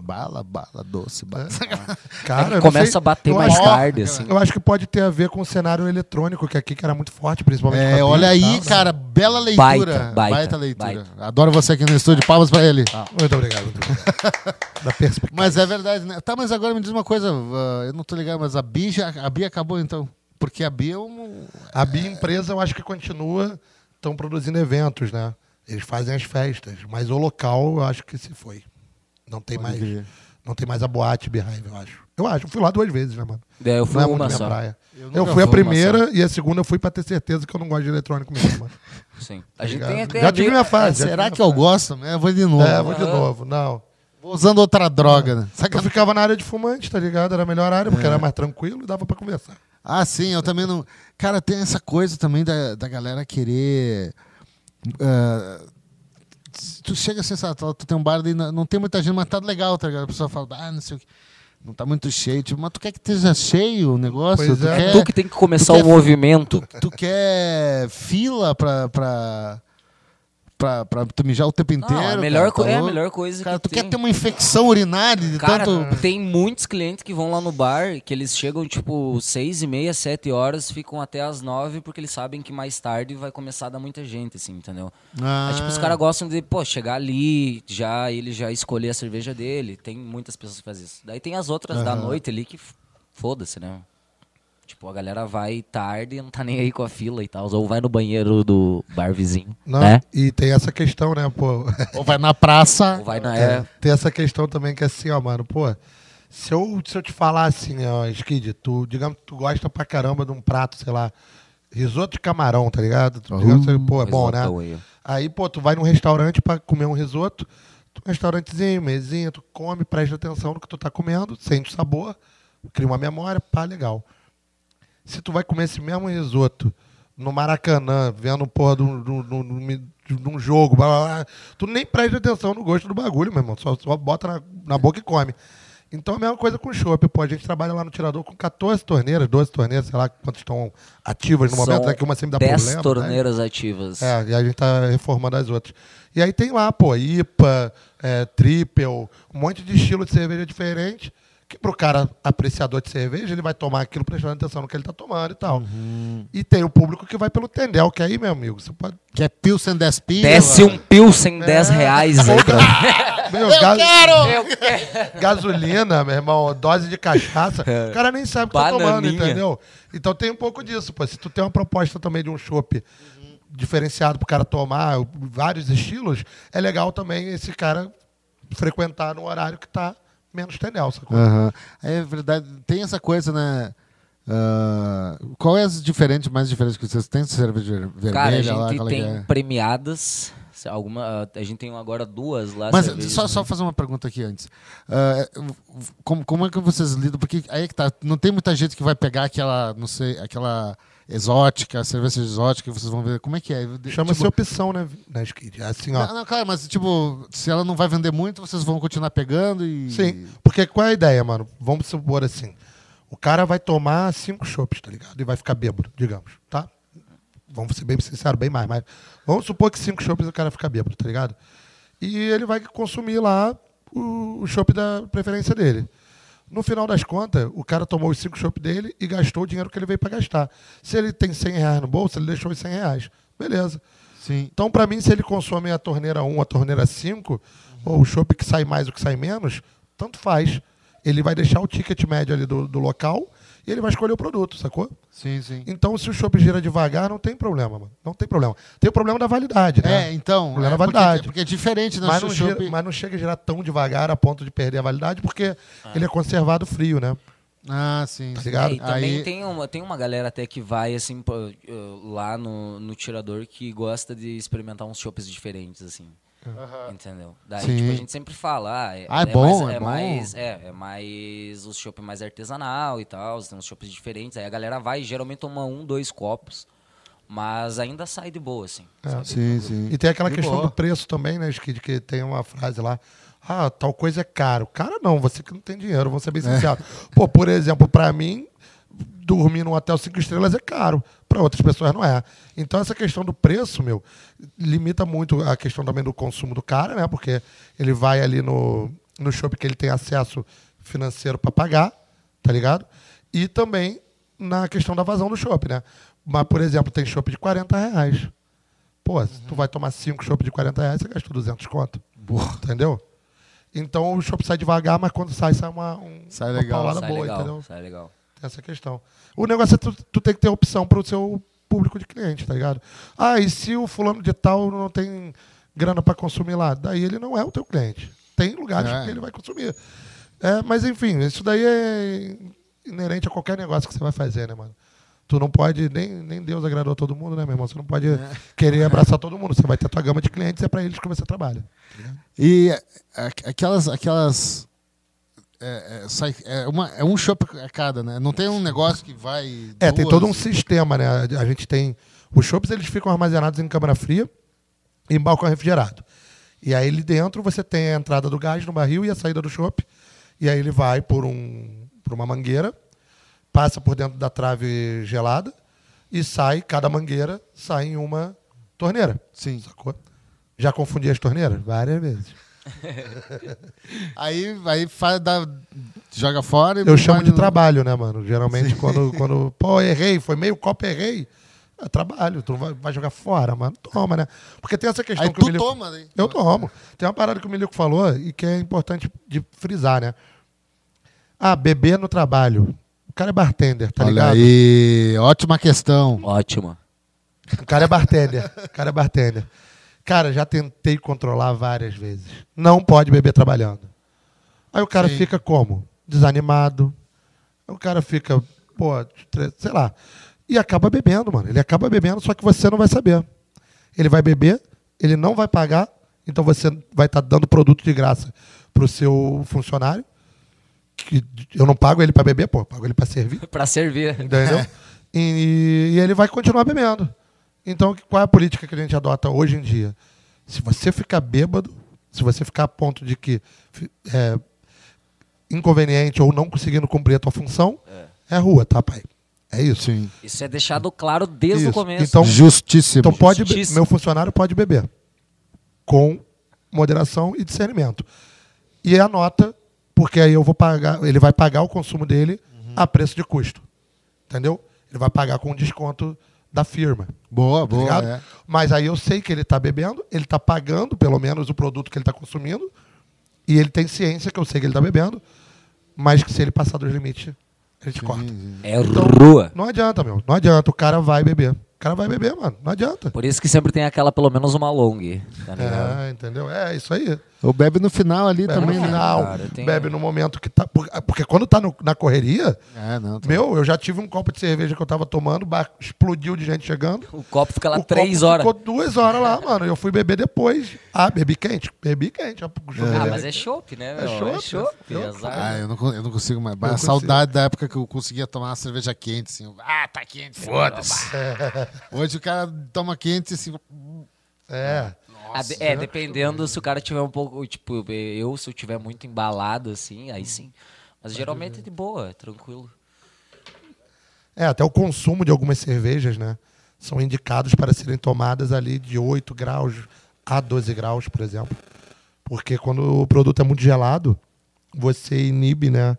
bala, bala, doce, bala. Cara, É eu não começa sei- a bater mais acho- tarde, assim. Eu acho que pode ter a ver com o cenário eletrônico, que aqui que era muito forte, principalmente. É, olha aí, tal, né? cara, bela leitura. Baita, baita, leitura. baita. Adoro você aqui no estúdio, palmas pra ele. Muito obrigado. muito obrigado. Mas é verdade, né? Tá, mas agora me diz uma coisa, ah, eu não tô ligado, mas a Bia, já, a Bia acabou então? Porque a Bia é um... A Bia empresa, eu acho que continua, estão produzindo eventos, né? Eles fazem as festas, mas o local, eu acho que se foi. Não tem Pode mais. crer. Não tem mais a boate Beehive, eu acho. Eu acho. Eu fui lá duas vezes, né, mano? É, eu fui não é uma muito minha só. praia. Eu Eu, fui a primeira e a segunda eu fui pra ter certeza que eu não gosto de eletrônico mesmo, mano. Sim. A gente tem até. Já tive minha fase. já Será que eu gosto? É, vou de novo. É, vou de novo. Não. Vou usando outra droga, né? Saca- Eu ficava na área de fumante, tá ligado? Era a melhor área, É. porque era mais tranquilo e dava pra conversar. Ah, sim, eu também não. Cara, tem essa coisa também da, da galera querer. ah, tu chega assim, sabe, tu tu tem um bar e não, não tem muita gente, mas tá legal, tá ligado? A pessoa fala, ah, não sei o que. Não tá muito cheio, tipo, mas tu quer que esteja cheio o negócio? Pois tu, é. quer, Tu que tem que começar tu o movimento. tu quer fila pra, pra, pra, pra tu mijar o tempo inteiro? Não, é a melhor, cara, co- tá é a melhor coisa Cara, que tu tem. quer ter uma infecção urinária de Cara, tanto. tem muitos clientes que vão lá no bar, que eles chegam tipo seis e meia, sete horas, ficam até as nove, porque eles sabem que mais tarde vai começar a dar muita gente, assim, entendeu? Ah, Aí, tipo, os caras gostam de, pô, chegar ali, já ele já escolher a cerveja dele. Tem muitas pessoas que fazem isso. Daí tem as outras da noite ali que foda-se, né? Tipo, a galera vai tarde e não tá nem aí com a fila e tal. Ou vai no banheiro do bar vizinho, Não, né? E tem essa questão, né, pô? Ou vai na praça. Ou vai na... É, Tem essa questão também que é assim, ó, mano, pô. Se eu, se eu te falar assim, ó, Skid, tu, digamos que tu gosta pra caramba de um prato, sei lá, risoto de camarão, tá ligado? Tu, digamos, que, pô, é bom, né? Aí, pô, tu vai num restaurante pra comer um risoto, tu, um restaurantezinho, mesinha, tu come, presta atenção no que tu tá comendo, sente o sabor, cria uma memória, pá, legal. Se tu vai comer esse mesmo risoto no Maracanã, vendo porra de um, de um- de jogo, blá, blá, blá, tu nem presta atenção no gosto do bagulho, meu irmão, só, só bota na, na boca e come. Então é a mesma coisa com o chopp, pô, a gente trabalha lá no Tirador com 14 torneiras, 12 torneiras, sei lá quantas estão ativas no momento, São daqui uma sempre dá 10 problema. né? torneiras ativas. É, e a gente tá reformando as outras. E aí tem lá, pô, IPA, é, Triple, um monte de estilo de cerveja diferente, que pro cara apreciador de cerveja, ele vai tomar aquilo prestando atenção no que ele tá tomando e tal. Uhum. E tem o público que vai pelo Tendel, que aí, meu amigo, você pode... Que é Pilsen 10 pila. Desce um Pilsen 10 É. reais aí. Meu, Eu quero. gasolina, meu irmão, dose de cachaça, o cara nem sabe o que tá tomando, entendeu? Então tem um pouco disso, pô. Se tu tem uma proposta também de um chopp diferenciado pro cara tomar, vários estilos, é legal também esse cara frequentar no horário que tá menos tendel, sacou? Aham. É verdade. Tem essa coisa, né? Ah, qual é as diferentes, mais diferentes que vocês têm? Cerveja vermelha Cara, a lá, gente aquela tem é? premiadas. Alguma, a gente tem agora duas lá. Mas cervejas só, só também. fazer uma pergunta aqui antes. Ah, como, como é que vocês lidam? Porque aí é que tá. Não tem muita gente que vai pegar aquela, não sei, aquela exótica, cerveja exótica, vocês vão ver. Como é que é? Chama-se Tipo, opção, né? Assim, ó. Não, não, claro, mas tipo, se ela não vai vender muito, vocês vão continuar pegando e. Sim, porque qual é a ideia, mano? Vamos supor assim. O cara vai tomar cinco chopps, tá ligado? E vai ficar bêbado, digamos, tá? Vamos ser bem sinceros, bem mais, mas vamos supor que cinco chopps o cara fica bêbado, tá ligado? E ele vai consumir lá o, o chopp da preferência dele. No final das contas, o cara tomou os cinco chopps dele e gastou o dinheiro que ele veio para gastar. Se ele tem 100 reais no bolso, ele deixou os 100 reais. Beleza. Sim. Então, para mim, se ele consome a torneira 1, a torneira 5, ou o chopp que sai mais ou que sai menos, tanto faz. Ele vai deixar o ticket médio ali do, do local e ele vai escolher o produto, sacou? Sim, sim. Então, se o chopp gira devagar, não tem problema, mano. Não tem problema. Tem o problema da validade, né? É, então. Problema é, da porque, validade. porque é diferente no mas, não chopp. gira- mas não chega a girar tão devagar a ponto de perder a validade, porque ele é conservado frio, né? Ah, sim. Tá ligado? É, e também Aí- tem, uma, tem uma galera até que vai, assim, pô, lá no, no tirador que gosta de experimentar uns chopps diferentes, assim. Entendeu? Daí, Sim. tipo, a gente sempre fala, ah, é, Ah, é bom, mais, é é, bom. mais, é, é mais os chopp mais artesanal e tal, tem uns chopps diferentes. Aí a galera vai, geralmente toma um, dois copos, mas ainda sai de boa, assim. sabe? Sim, sim. E tem aquela De questão boa. do preço também, né, Skid? Que tem uma frase lá. Ah, tal coisa é caro. Cara, não, você que não tem dinheiro, vamos ser bem É. sinceros. Pô, por exemplo, pra mim, dormir num hotel cinco estrelas é caro. Pra outras pessoas não é. Então, essa questão do preço, meu, limita muito a questão também do consumo do cara, né? Porque ele vai ali no, no shopping que ele tem acesso financeiro pra pagar, tá ligado? E também na questão da vazão do shopping, né? Mas, por exemplo, tem shopping de 40 reais. Pô, se tu vai tomar cinco chopp de 40 reais, você gastou 200 conto. Boa. Entendeu? Então o chopp sai devagar, mas quando sai, sai uma, um, Sai uma legal. paulada sai boa, legal, entendeu? sai legal. Tem essa questão. O negócio é tu, tu tem que ter opção para o seu público de cliente, tá ligado? Ah, e se o fulano de tal não tem grana para consumir lá? Daí ele não é o teu cliente. Tem lugares É. que ele vai consumir. É, mas enfim, isso daí é inerente a qualquer negócio que você vai fazer, né, mano? Tu não pode, nem, nem Deus agradou todo mundo, né, meu irmão? Você não pode querer abraçar todo mundo. Você vai ter tua gama de clientes, é para eles que você trabalha. E a- aquelas. aquelas é, é, sai- é uma, é um chopp a cada, né? Não tem um negócio que vai. É, tem todo um sistema, né? A gente tem. Os chopps eles ficam armazenados em câmara fria e em balcão refrigerado. E aí ali dentro você tem a entrada do gás no barril e a saída do chopp. E aí ele vai por, um, por uma mangueira, passa por dentro da trave gelada e sai, cada mangueira sai em uma torneira. Sim. Sacou? Já confundi as torneiras? Várias vezes. Aí, aí faz, dá, joga fora e. Eu chamo de no- trabalho, né, mano? Geralmente, quando, quando. Pô, errei, foi meio copo, errei. É trabalho, tu vai, vai jogar fora, mano. Toma, né? Porque tem essa questão Aí que o tu Milico- toma, né? Eu tomo. Tem uma parada que o Milico falou e que é importante de frisar, né? Ah, beber no trabalho. O cara é bartender, tá Olha ligado? aí, ótima questão. Ótimo. O cara é bartender. O cara é bartender. Cara, já tentei controlar várias vezes. Não pode beber trabalhando. Aí o cara Sim. fica como? Desanimado. Aí o cara fica, pô, sei lá. E acaba bebendo, mano. Ele acaba bebendo, só que você não vai saber. Ele vai beber, ele não vai pagar, então você vai estar dando produto de graça pro seu funcionário. Que eu não pago ele para beber, pô, eu pago ele para servir. pra servir. Entendeu? E, e ele vai continuar bebendo. Então, qual é a política que a gente adota hoje em dia? Se você ficar bêbado, se você ficar a ponto de que é inconveniente ou não conseguindo cumprir a tua função, é, rua, tá, pai? É isso. Sim. Isso é deixado claro desde Isso. o começo. Então, Justíssimo. então pode, Justíssimo. meu funcionário pode beber com moderação e discernimento. E anota, porque aí eu vou pagar, ele vai pagar o consumo dele a preço de custo. Entendeu? Ele vai pagar com desconto da firma. Boa, tá boa. é. Mas aí eu sei que ele está bebendo, ele está pagando pelo menos o produto que ele está consumindo, E ele tem ciência que eu sei que ele tá bebendo, mas que se ele passar dos limites, a gente corta. É rua. Não adianta, meu. Não adianta. O cara vai beber. O cara vai beber, mano. Não adianta. Por isso que sempre tem aquela, pelo menos uma long, tá ligado? É, entendeu? É isso aí. Ou bebe no final ali Bebe também, no né? final, cara, tem- bebe no momento que tá. Porque, quando tá no- na correria, É, não. tá- meu, eu já tive um copo de cerveja que eu tava tomando, o bar explodiu de gente chegando. O copo fica lá o três copo horas. Ficou duas horas lá, mano. Eu fui beber depois. Ah, bebi quente? Bebi quente. Ah, mas é chopp, né, meu? É chopp, chopp. é azar. Ah, eu não, eu não consigo mais. A consigo. saudade da época que eu conseguia tomar uma cerveja quente, assim. Ah, tá quente. Foda-se. Hoje o cara toma quente, assim. É. Ah, de- é, dependendo se o cara tiver um pouco, tipo, eu se eu tiver muito embalado, assim, aí sim. Mas geralmente é de boa, é tranquilo. É, até o consumo de algumas cervejas, né? São indicados para serem tomadas ali de 8 graus a 12 graus, por exemplo. Porque quando o produto é muito gelado, você inibe, né,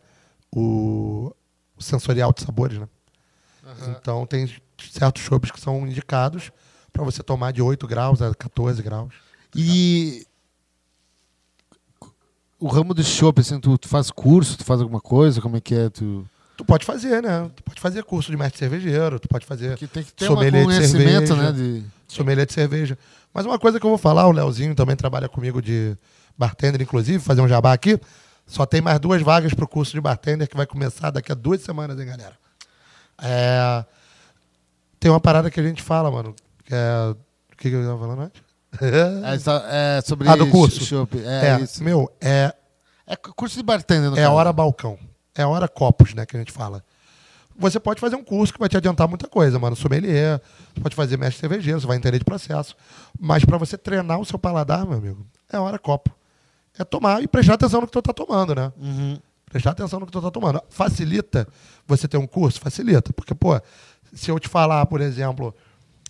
o, o sensorial de sabores, né? Então tem certos chopps que são indicados para você tomar de 8 graus a 14 graus. E. O ramo do chopp, assim, tu, tu faz curso, tu faz alguma coisa, como é que é? Tu... Tu pode fazer, né? Tu pode fazer curso de mestre cervejeiro, tu pode fazer Porque tem que ter um conhecimento, cerveja. né? De... sommelier de cerveja. Mas uma coisa que eu vou falar, o Leozinho também trabalha comigo de bartender, inclusive, fazer um jabá aqui. Só tem mais duas vagas para o curso de bartender que vai começar daqui a duas semanas, hein, galera? É, Tem uma parada que a gente fala, mano. Que é... O que, que eu estava falando antes? É, é sobre Ah, do curso. É, É, isso. meu, é, É curso de bartender, é caso. hora balcão. É hora copos, né, que a gente fala. Você pode fazer um curso que vai te adiantar muita coisa, mano. Sommelier, você pode fazer mestre cervejeiro, você vai entender de processo. Mas para você treinar o seu paladar, meu amigo, é hora copo. É tomar e prestar atenção no que tu tá tomando, né? Uhum. Prestar atenção no que tu tá tomando. Facilita você ter um curso? Facilita. Porque, pô, se eu te falar, por exemplo,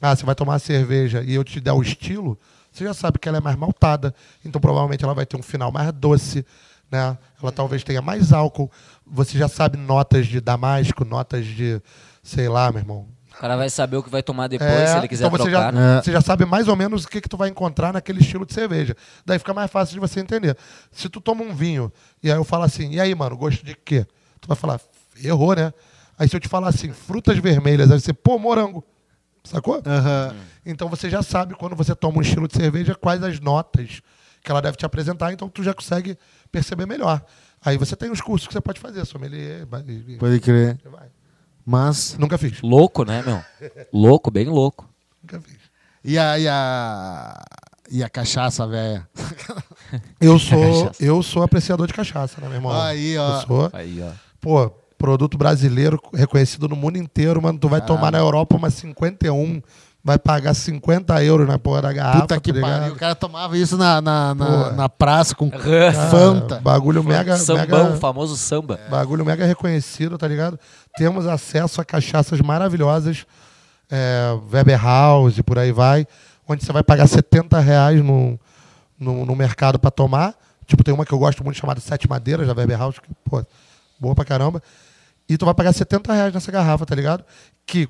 ah, você vai tomar cerveja e eu te der o estilo, você já sabe que ela é mais maltada. Então, provavelmente, ela vai ter um final mais doce, né? Ela talvez tenha mais álcool. Você já sabe notas de damasco, notas de, sei lá, meu irmão. O cara vai saber o que vai tomar depois, É, se ele quiser então você trocar. já, né? É. você já sabe mais ou menos o que, que tu vai encontrar naquele estilo de cerveja. Daí fica mais fácil de você entender. Se tu toma um vinho e aí eu falo assim, e aí, mano, gosto de quê? Tu vai falar, errou, né? Aí se eu te falar assim, frutas vermelhas, aí você, pô, morango. Sacou? Aham. Então você já sabe quando você toma um estilo de cerveja quais as notas que ela deve te apresentar, então tu já consegue perceber melhor. Aí você tem os cursos que você pode fazer, sommelier, Pode crer. vai. Mas. Nunca fiz. Louco, né, meu? Louco, bem louco. Nunca fiz. E a. E a, e a cachaça, velha? Eu sou, eu sou apreciador de cachaça, né, meu irmão? Aí, ó. Eu sou. Aí, ó. Pô, produto brasileiro reconhecido no mundo inteiro, mano. Tu vai tomar na Europa uma 51, vai pagar 50 euros na porra da garrafa. Puta que tá pariu. O cara tomava isso na, na, na, na praça com Cara, Fanta. Bagulho mega, Sambão, mega, famoso samba. bagulho mega reconhecido, tá ligado? Temos acesso a cachaças maravilhosas, é, Weber House e por aí vai, onde você vai pagar 70 reais no, no, no mercado pra tomar. Tipo, tem uma que eu gosto muito chamada Sete Madeiras, da Weber House, que, pô, boa pra caramba. E tu vai pagar 70 reais nessa garrafa, tá ligado? Que,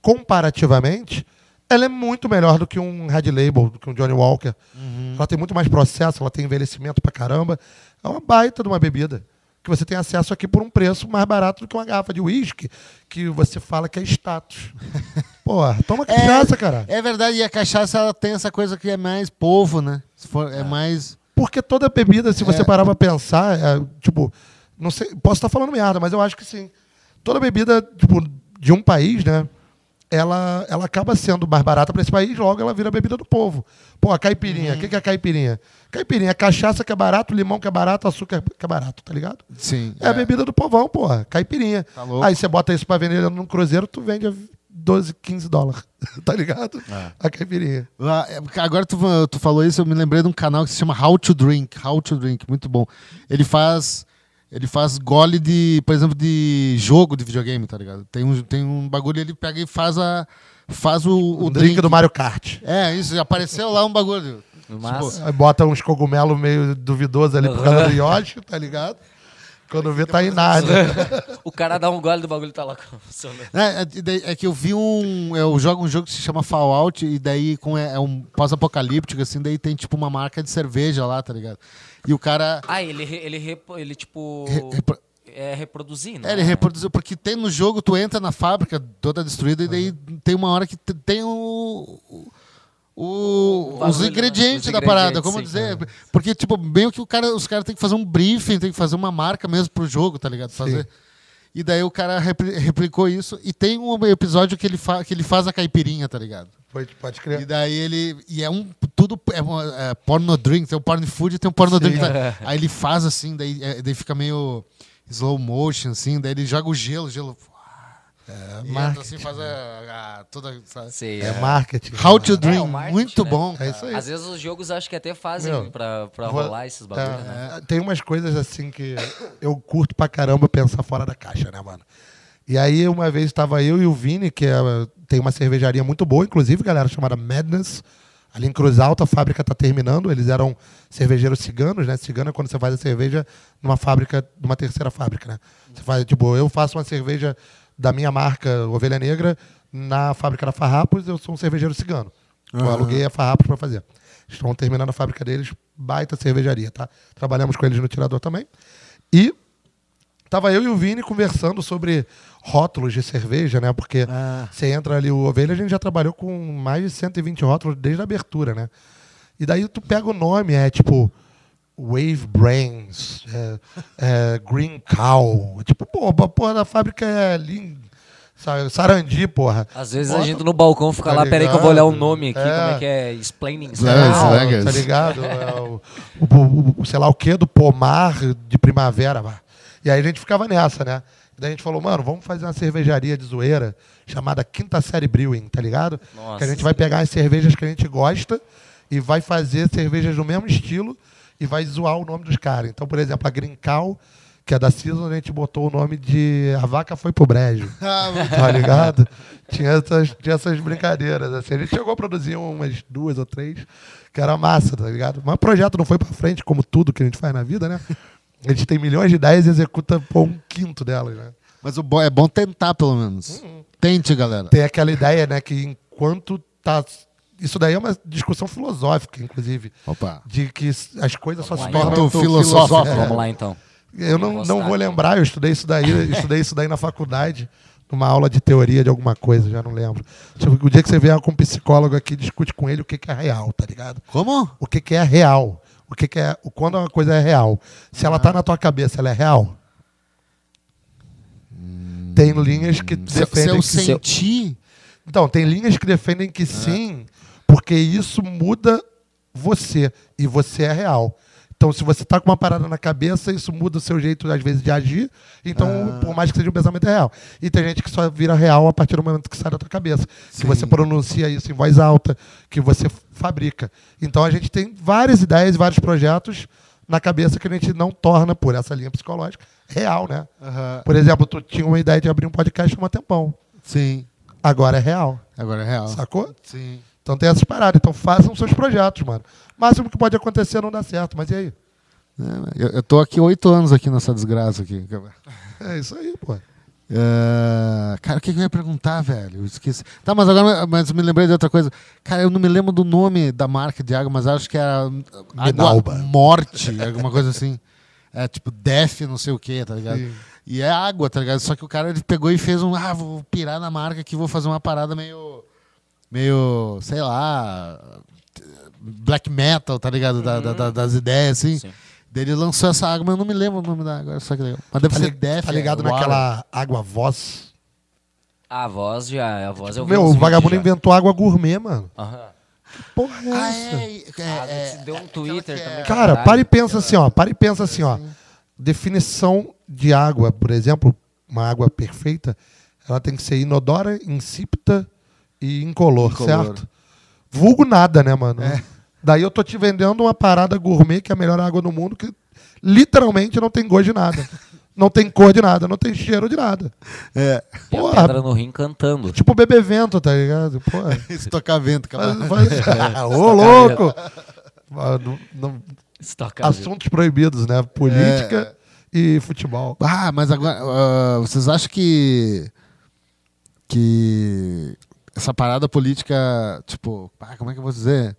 comparativamente, ela é muito melhor do que um Red Label, do que um Johnny Walker. Ela tem muito mais processo, ela tem envelhecimento pra caramba. É uma baita de uma bebida. Que você tem acesso aqui por um preço mais barato do que uma garrafa de uísque, que você fala que é status. Porra, toma cachaça, cara. É verdade, e a cachaça ela tem essa coisa que é mais povo, né? For- é mais. Porque toda bebida, se você É. parar pra pensar, é, tipo, não sei, posso estar falando merda, mas eu acho que sim. Toda bebida, tipo, de um país, né? Ela, ela acaba sendo mais barata para esse país, logo ela vira bebida do povo. Pô, a caipirinha, o que, que é caipirinha? Caipirinha é cachaça que é barato, limão que é barato, açúcar que é barato, tá ligado? Sim. É, a bebida do povão, porra. Caipirinha. Tá. Aí você bota isso pra vender num cruzeiro, tu vende a 12, 15 dólares. tá ligado? A caipirinha. Lá, é, Agora tu, tu falou isso, eu me lembrei de um canal que se chama How to Drink. How to Drink, muito bom. Ele faz. Ele faz gole de, por exemplo, de jogo de videogame, tá ligado? Tem um, tem um bagulho, ele pega e faz a. Faz o, o O drink do Mario Kart. É, isso, apareceu lá um bagulho. Massa. Aí bota uns cogumelos meio duvidosos ali por causa do Yoshi, tá ligado? Quando vê, tá em nada. O cara dá um gole do bagulho e tá lá funcionando. É, é, é que eu vi um. Eu jogo um jogo que se chama Fallout, e daí com, é, é um pós-apocalíptico, assim, daí tem tipo uma marca de cerveja lá, tá ligado? E o cara. Ah, ele, ele, repo- ele tipo. Re- repro- É reproduzindo. É, ele reproduziu, porque tem no jogo, tu entra na fábrica toda destruída, e daí tem uma hora que te- tem o. o- os né? ingredientes Os da parada, como sim. dizer? Porque, tipo, meio que o cara, os caras têm que fazer um briefing, tem que fazer uma marca mesmo pro jogo, tá ligado? Fazer. E daí o cara repli- replicou isso. E tem um episódio que ele, que ele faz a caipirinha, tá ligado? Pode, pode E crer. daí ele. E é um. Tudo. É, uma- é porno drink, tem o porno food e tem o porno Sim. drink. tá? Aí ele faz assim, daí, é, daí fica meio slow motion, assim, daí ele joga o gelo, o gelo. É, e entra marketing. assim, faz a, a- toda. Sei, É é. marketing. How to É, drink, o marketing, muito né? bom. É isso aí. Às vezes os jogos acho que até fazem Meu, pra, pra Vou- rolar esses bagulhos, é, né? Tem umas coisas assim que eu curto pra caramba pensar fora da caixa, né, mano? E aí, uma vez estava eu e o Vini, que é- tem uma cervejaria muito boa, inclusive, galera, chamada Madness. Ali em Cruz Alta, a fábrica tá terminando. Eles eram cervejeiros ciganos, né? Cigano é quando você faz a cerveja numa fábrica, numa terceira fábrica, né? Você faz, tipo, eu faço uma cerveja da minha marca Ovelha Negra na fábrica da Farrapos, eu sou um cervejeiro cigano. Eu Aham. aluguei a Farrapos para fazer. Estão terminando a fábrica deles, baita cervejaria, tá? Trabalhamos com eles no Tirador também. E tava eu e o Vini conversando sobre rótulos de cerveja, né? Porque Ah. você entra ali, o Ovelha, a gente já trabalhou com mais de 120 rótulos desde a abertura, né? E daí tu pega o nome, é tipo Wave Brains, é, é, Green Cow. Tipo, pô, a porra da fábrica é ali, sabe, Sarandi, porra. Às vezes Bota- a gente no balcão fica Tá lá, peraí que eu vou olhar o nome aqui, É. como é que é? Explaining. Ah, slangers. Tá ligado? É o, o- o- sei lá o que do pomar de primavera. vá. E aí a gente ficava nessa, né? Daí a gente falou, mano, vamos fazer uma cervejaria de zoeira chamada Quinta Série Brewing, tá ligado? Nossa. Que a gente vai pegar as cervejas que a gente gosta e vai fazer cervejas do mesmo estilo e vai zoar o nome dos caras. Então, por exemplo, a Green Cow, que é da Season, a gente botou o nome de A Vaca Foi Pro Brejo. tá ligado? Tinha essas, tinha essas brincadeiras. Assim. A gente chegou a produzir umas duas ou três, que era massa, tá ligado? Mas o projeto não foi pra frente, como tudo que a gente faz na vida, né? A gente tem milhões de ideias e executa pô, um quinto delas, né? Mas o bom, é bom tentar, pelo menos. Tente, galera. Tem aquela ideia, né, que enquanto tá. Isso daí é uma discussão filosófica, inclusive. Opa. De que as coisas só se tornam então. tão Filosófico. filosóficas. Vamos lá então. Eu não, não vou lembrar, eu estudei isso daí, estudei isso daí na faculdade, numa aula de teoria de alguma coisa, já não lembro. Tipo, o dia que você vier com um psicólogo aqui, discute com ele o que, que é real, tá ligado? Como? O que, que é real. O que, que é. o- Quando uma coisa é real. Se ela tá na tua cabeça, ela é real. Tem linhas que Se, se defendem eu que sentir. então, tem linhas que defendem que sim, porque isso muda você e você é real. Então, se você está com uma parada na cabeça, isso muda o seu jeito, às vezes, de agir. Então, por mais que seja um pensamento, é real. E tem gente que só vira real a partir do momento que sai da tua cabeça. Que você pronuncia isso em voz alta, que você fabrica. Então, a gente tem várias ideias vários projetos na cabeça que a gente não torna, por essa linha psicológica, real, né? Aham. Por exemplo, tu tinha uma ideia de abrir um podcast há um tempão. Sim. Agora é real. Agora é real. Sacou? Sim. Então tem essas paradas. Então façam seus projetos, mano. O máximo que pode acontecer não dar certo, mas e aí? É, eu, eu tô aqui oito anos aqui nessa desgraça aqui. É isso aí, pô. É, cara, o que, que eu ia perguntar, velho? Eu esqueci. Tá, mas agora mas me lembrei de outra coisa. Cara, eu não me lembro do nome da marca de água, mas acho que era Água. Morte, alguma coisa assim. É tipo Def, não sei o que, tá ligado? Sim. E é água, tá ligado? Só que o cara ele pegou e fez um, ah, vou pirar na marca aqui, vou fazer uma parada meio meio, sei lá, black metal, tá ligado? Da- da- da- das ideias assim. Sim. Ele lançou essa água, mas eu não me lembro o nome da água, só que legal. Mas deve Tá, ser li- Def, tá ligado é, Water. naquela água voz? A voz já, a voz eu vi Meu, o vagabundo já. inventou água gourmet, mano. Aham. Porra, é Ah, essa? é, é, Ah, é, deu um é, Twitter que também. é- Cara, para e pensa assim, ó. Para e pensa assim, ó. Definição de água, por exemplo, uma água perfeita, ela tem que ser inodora, insípida e incolor, Incolor. certo? Vulgo nada, né, mano? É. Daí eu tô te vendendo uma parada gourmet, que é a melhor água do mundo, que literalmente não tem gosto de nada. não tem cor de nada, não tem cheiro de nada. É. E a Porra. pedra no rim cantando. Tipo bebê vento, tá ligado? Porra. Estocar vento, cara. Faz- faz- Ô, louco! Não- não- assuntos proibidos, né? Política e futebol. Ah, mas agora, ah, vocês acham que que essa parada política, tipo, ah, como é que eu vou dizer?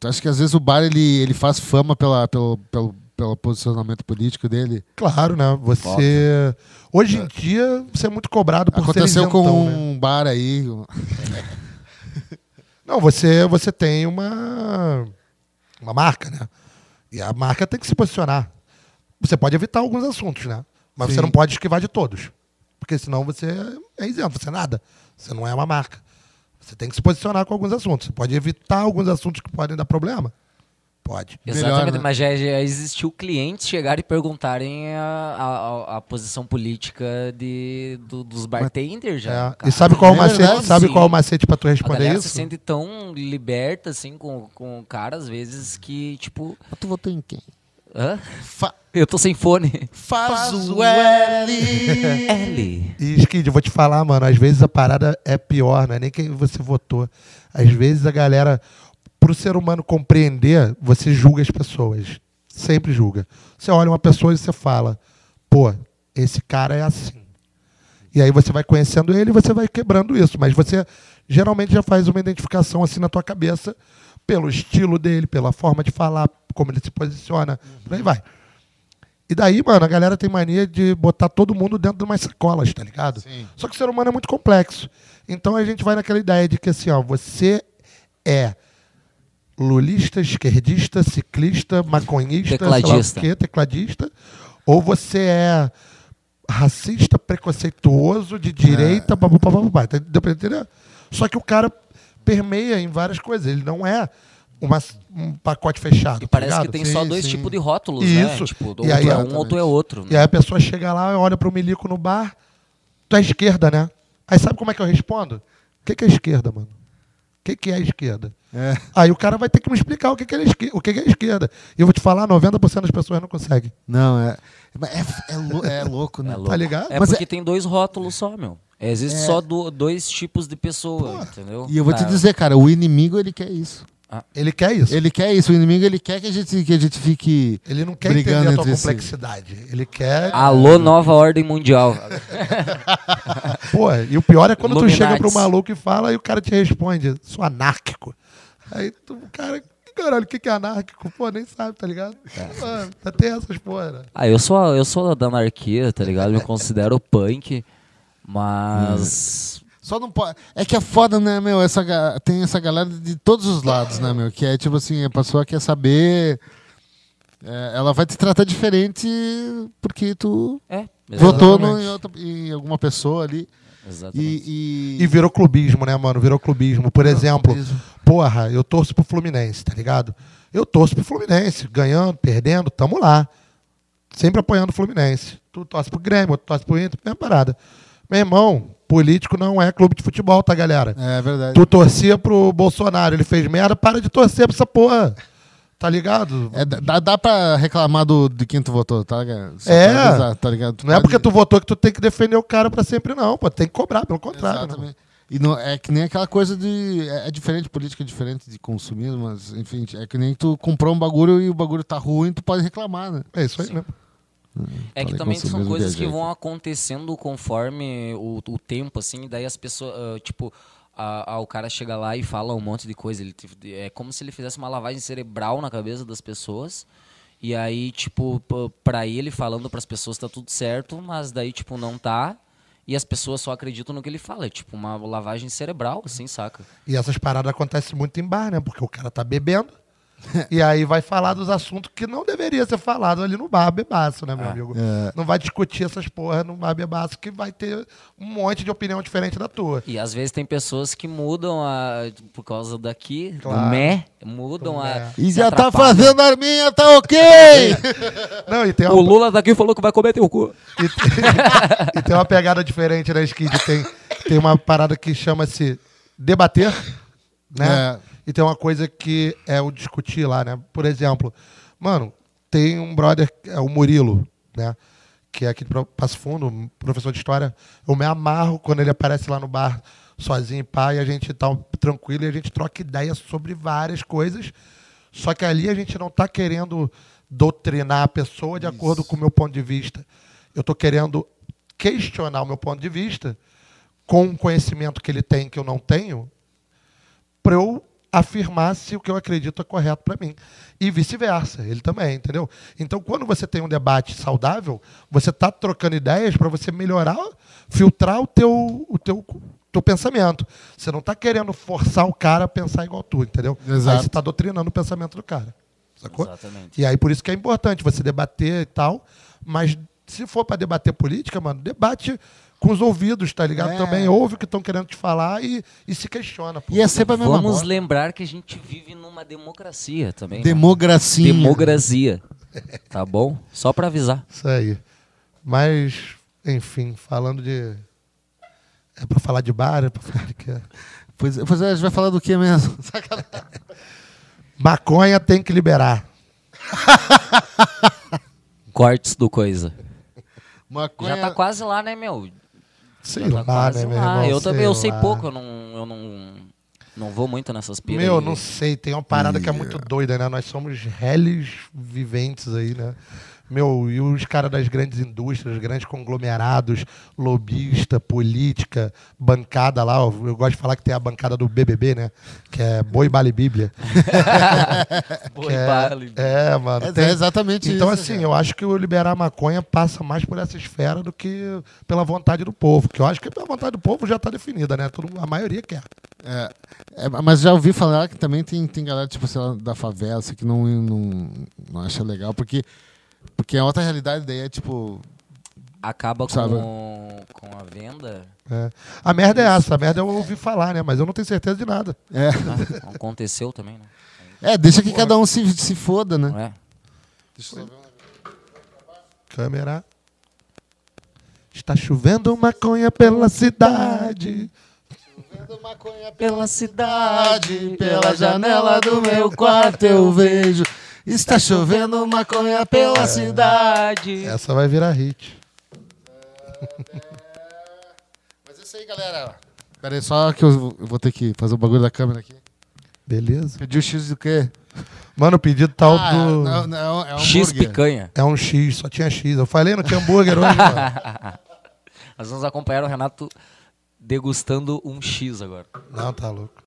Tu acha que às vezes o bar ele, ele faz fama pela, pelo, pelo, pelo posicionamento político dele? Claro, né? Você. Hoje em dia, você é muito cobrado por Aconteceu ser com isentão, né? um bar aí. Não, você, você tem uma, uma marca, né? E a marca tem que se posicionar. Você pode evitar alguns assuntos, né? Mas Sim. você não pode esquivar de todos. Porque senão você é isento, você é nada. Você não é uma marca. Você tem que se posicionar com alguns assuntos. Você pode evitar alguns assuntos que podem dar problema? Pode. Melhor, Exatamente, né? mas já, já existiu clientes chegarem e perguntarem a, a, a- a posição política de, do- dos bartenders já. É. E sabe qual, o É macete, verdade, sabe sim. qual o macete pra tu A responder galera isso? se sente tão liberta, assim, com, com o cara, às vezes, que, tipo... Tu votou em quem? Hã? Fa- Eu tô sem fone. faz o L. L. E, Skid, eu vou te falar, mano, às vezes a parada é pior, não é nem quem você votou. Às vezes a galera, pro ser humano compreender, você julga as pessoas. Sempre julga. Você olha uma pessoa e você fala, pô, esse cara é assim. E aí você vai conhecendo ele e você vai quebrando isso. Mas você geralmente já faz uma identificação assim na tua cabeça pelo estilo dele, pela forma de falar, como ele se posiciona, por aí vai. E daí, mano, a galera tem mania de botar todo mundo dentro de umas sacolas, tá ligado? Sim. Só que o ser humano é muito complexo. Então a gente vai naquela ideia de que assim, ó, você é lulista, esquerdista, ciclista, maconhista, sei lá o Tecladista. quê, tecladista, ou você é racista, preconceituoso, de direita, babá, babá, tá, deu pra entender? Só que o cara permeia em várias coisas, ele não é uma- um pacote fechado. E tá parece que ligado? tem Sim, só dois sim. tipos de rótulos, Isso. né? Tipo, ou E aí, tu é um exatamente. ou tu é outro. E Né? aí a pessoa chega lá e olha pro milico no bar, tu é esquerda, né? Aí sabe como é que eu respondo? O que, que é esquerda, mano? O que, que é esquerda? É. Aí o cara vai ter que me explicar o que, que, é, esquer- o que, que é esquerda. E eu vou te falar, 90% das pessoas não conseguem. Não, é. É, é, lou- é louco, né? É louco. Tá ligado? É Mas porque tem dois rótulos só, meu. Existe É. só do- dois tipos de pessoa, entendeu? E eu vou te Tá. dizer, cara, o inimigo ele quer isso. Ele quer isso. Ele, Ele quer isso. O inimigo ele quer que a gente, que a gente fique. não quer brigando entender a tua entre si. complexidade. Ele quer. Alô, nova ordem mundial. Pô, e o pior é quando tu chega pro maluco e fala e o cara te responde, sou anárquico. Aí tu, o cara, caralho, o que, que é anárquico? Pô, nem sabe, tá ligado? Mano, até essas porra. né? Ah, eu sou, eu sou da anarquia, tá ligado? Me considero punk, mas. Só não pode. É que é foda, né, meu? Essa, tem essa galera de todos os lados, né, meu? Que é tipo assim, a pessoa quer saber. é, ela vai te tratar diferente porque tu É, votou no, em, outra- em alguma pessoa ali. Exatamente. E, e, E virou clubismo, né, mano? Virou clubismo. Por exemplo, clubismo. porra, eu torço pro Fluminense, tá ligado? Eu torço pro Fluminense, ganhando, perdendo, tamo lá. Sempre apoiando o Fluminense. Tu torce pro Grêmio, tu torce pro Inter, mesma parada. Meu irmão, político não é clube de futebol, tá, galera? É verdade. Tu torcia pro Bolsonaro, ele fez merda, para de torcer pra essa porra. Tá ligado? É, dá, dá pra reclamar do, de quem tu votou, tá ligado? Só É. avisar, tá ligado? Não é pode- porque tu votou que tu tem que defender o cara pra sempre, não. Pô, tem que cobrar, pelo contrário. né? Exatamente. E não, é que nem aquela coisa de. É, é diferente, política é diferente de consumismo, mas enfim, é que nem tu comprou um bagulho e o bagulho tá ruim, tu pode reclamar, né? É isso aí mesmo. É que também são coisas que vão acontecendo conforme o, o tempo, assim, daí as pessoas, ah, tipo, a- a- o cara chega lá e fala um monte de coisa. Ele, é como se ele fizesse uma lavagem cerebral na cabeça das pessoas. E aí, tipo, pra ele falando pras pessoas tá tudo certo, mas daí, tipo, não tá. E as pessoas só acreditam no que ele fala. É tipo uma lavagem cerebral, assim, saca? E essas paradas acontecem muito em bar, né? Porque o cara tá bebendo. E aí vai falar dos assuntos que não deveria ser falado ali no bar bebaço, né, meu amigo? É. Não vai discutir essas porra no bar bebaço que vai ter um monte de opinião diferente da tua. E às vezes tem pessoas que mudam a. Por causa daqui, Claro. do mé, mudam Do a. mé. E já tá atrapalham. fazendo a arminha, tá ok! Não, e tem O uma, Lula daqui falou que vai comer teu cu. e, tem, e tem uma pegada diferente na Skid. Tem, tem uma parada que chama-se debater, né? É. E tem uma coisa que é o discutir lá, né? Por exemplo, mano, tem um brother, é o Murilo, né? Que é aqui de Passo Fundo, professor de história. Eu me amarro quando ele aparece lá no bar sozinho, pá, e a gente tá tranquilo e a gente troca ideias sobre várias coisas. Só que ali a gente não está querendo doutrinar a pessoa de acordo com o meu ponto de vista. Eu estou querendo questionar o meu ponto de vista com o conhecimento que ele tem que eu não tenho, para eu afirmar se o que eu acredito é correto para mim. E vice-versa, ele também, entendeu? Então, quando você tem um debate saudável, você está trocando ideias para você melhorar, filtrar o teu, o teu, teu pensamento. Você não está querendo forçar o cara a pensar igual tu, entendeu? Exato. Aí você está doutrinando o pensamento do cara. Sacou? Exatamente. E aí por isso que é importante você debater e tal, mas se for para debater política, mano, debate com os ouvidos, tá ligado? É. Também ouve o que estão querendo te falar e, e se questiona. pô. E é sempre a mesma Vamos lembrar que a gente vive numa democracia também. né? Democracia. Democracia. Tá bom? Só pra avisar. Isso aí. Mas, enfim, falando de. É pra falar de bar, é pra falar de quê? Pois, pois é, a gente vai falar do que mesmo? Sacanagem. Maconha tem que liberar. Cortes do coisa. Maconha... Já tá quase lá, né, meu? Sei lá, tá quase né, meu lá. irmão? Eu também, eu sei lá. pouco, eu não, eu não, não vou muito nessas piras. Meu, aí. não sei, tem uma parada que é muito doida, né? Nós somos réis viventes aí, né? Meu, e os caras das grandes indústrias, grandes conglomerados, lobista, política, bancada lá, ó, eu gosto de falar que tem a bancada do BBB, né? Que é Boi Bale Bíblia. Boi, é, bale. é, mano. É, tem- é exatamente então, isso. assim, cara. eu acho que o liberar a maconha passa mais por essa esfera do que pela vontade do povo. Que eu acho que a vontade do povo já está definida, né? Todo, a maioria quer. É, é, mas já ouvi falar que também tem, tem galera, tipo, sei lá, da favela, assim, que não, não, não acha legal, porque, porque a outra realidade daí é, tipo... Acaba Sabe? com, com a venda. É. A merda é essa, a merda eu ouvi falar, né? Mas eu não tenho certeza de nada. É, né? Aconteceu também, né? é deixa que cada um se, se foda, né? É? Deixa eu só ver. Câmera. Está chovendo maconha pela cidade. Pela cidade, pela janela do meu quarto eu vejo. Está chovendo maconha pela cidade. Essa vai virar hit. Mas é isso aí, galera. Pera aí, só que eu vou ter que fazer o bagulho da câmera aqui. Beleza. Pediu X do quê? Mano, o pedido tal Ah, do. não, não, é um X hambúrguer. picanha. É um X, só tinha X. Eu falei, não tinha hambúrguer hoje, mano. Nós vamos acompanhar o Renato degustando um X agora. Não, tá louco.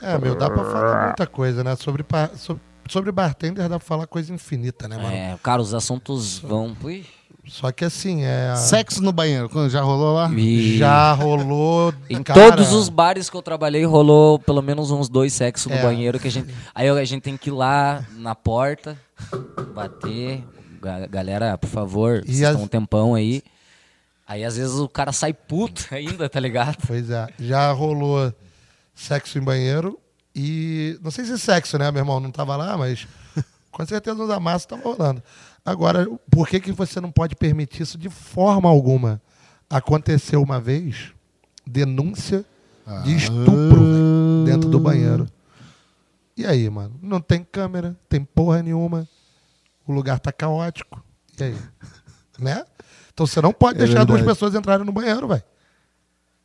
É, meu, dá pra falar muita coisa, né? Sobre, pa- so- sobre bartender dá pra falar coisa infinita, né, mano? É, cara, os assuntos vão. Ui, Só que assim, é. Sexo no banheiro, quando já rolou lá? e Já rolou. Em cara, todos os bares que eu trabalhei rolou pelo menos uns dois sexos no É. banheiro que a gente. Aí a gente tem que ir lá na porta, bater. Ga- Galera, por favor, E vocês as- estão um tempão aí. Aí às vezes o cara sai puto ainda, tá ligado? Pois é. Já rolou sexo em banheiro e. Não sei se é sexo, né? Meu irmão não tava lá, mas com certeza os amassos estavam rolando. Agora, por que, que você não pode permitir isso de forma alguma? Aconteceu uma vez denúncia de estupro velho, dentro do banheiro. E aí, mano? Não tem câmera, tem porra nenhuma. O lugar tá caótico. E aí? Né? Então você não pode É deixar duas verdade. pessoas entrarem no banheiro, velho.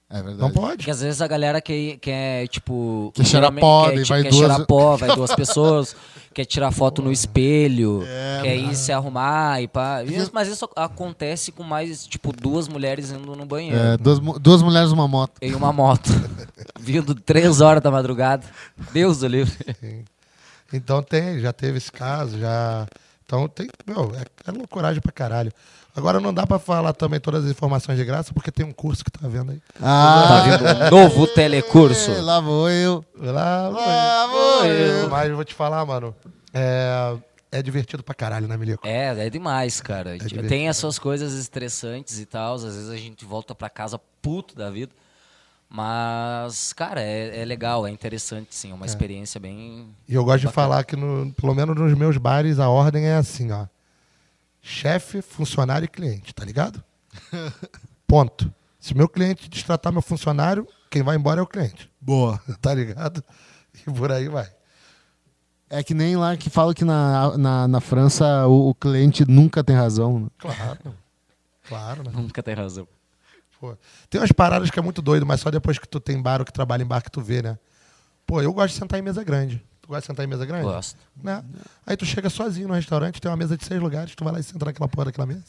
É verdade. Não pode. Porque às vezes a galera quer, quer tipo. Quer cheirar geralmente pó, quer, ti- vai quer duas- cheirar pó, vai duas pessoas, quer tirar foto no espelho, É, quer ir se arrumar e pá. Mas isso acontece com mais, tipo, duas mulheres indo no banheiro. É, duas, duas mulheres numa moto. Em uma moto. vindo três horas da madrugada. Deus do livre. Então tem, já teve esse caso, já. Então tem. Meu, é, é loucuragem pra caralho. Agora não dá pra falar também todas as informações de graça, porque tem um curso que tá vendo aí. Ah, Tá vindo um novo telecurso. é, lá vou eu. Lá, Lá vou eu. Mas eu vou te falar, mano. É, é divertido pra caralho, né, Milico? É, é demais, cara. divertido. Tem as suas coisas estressantes e tal. Às vezes a gente volta pra casa puto da vida. Mas, cara, é, é legal, é interessante, sim. É uma experiência bem. E eu gosto de falar que, no, pelo menos nos meus bares, a ordem é assim, ó. Chefe, funcionário e cliente, tá ligado? Ponto. Se meu cliente destratar meu funcionário, quem vai embora é o cliente. Boa. Tá ligado? E por aí vai. É que nem lá que fala que na, na, na França o, o cliente nunca tem razão. né? Claro. Claro, né? Nunca tem razão. Pô, tem umas paradas que é muito doido, mas só depois que tu tem bar ou que trabalha em bar que tu vê, né? Pô, eu gosto de sentar em mesa grande. Gosta de sentar em mesa grande? Gosto. Né? Aí tu chega sozinho no restaurante, tem uma mesa de seis lugares, tu vai lá e senta naquela porra daquela mesa.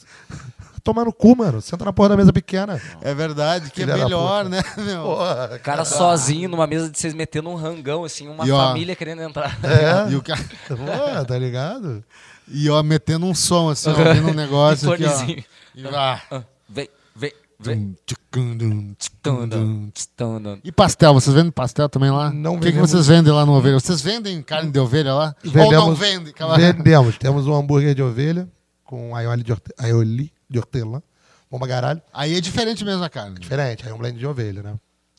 Tomar no cu, mano. Senta na porra da mesa pequena. É verdade, que é Filha da melhor, puta. né, meu? Porra, O cara sozinho numa mesa de vocês metendo um rangão, assim, uma E, ó, família querendo entrar. É, E o cara. Pô, tá ligado? E ó, metendo um som assim, ó, ouvindo um negócio aqui, ó. Fonezinho. E vá. Ah, Vem, E pastel, vocês vendem pastel também lá? Não O que, que vendemos. vocês vendem lá no ovelha? Vocês vendem carne de ovelha lá? Ou não vendem? Aquela- Vendemos. Temos um hambúrguer de ovelha com aioli de, horte- aioli de hortelã. Bom pra caralho. Aí é diferente mesmo a carne. Diferente, aí é um blend de ovelha, né?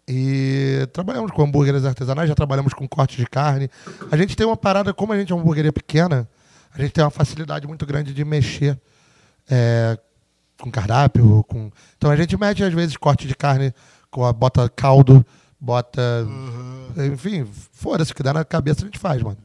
E trabalhamos com hambúrgueres artesanais, já trabalhamos com cortes de carne. A gente tem uma parada, como a gente é uma hamburgueria pequena, a gente tem uma facilidade muito grande de mexer é, com cardápio. Com... Então a gente mete, às vezes, corte de carne, com a, bota caldo, bota. Enfim, foda-se, o que dá na cabeça a gente faz, mano.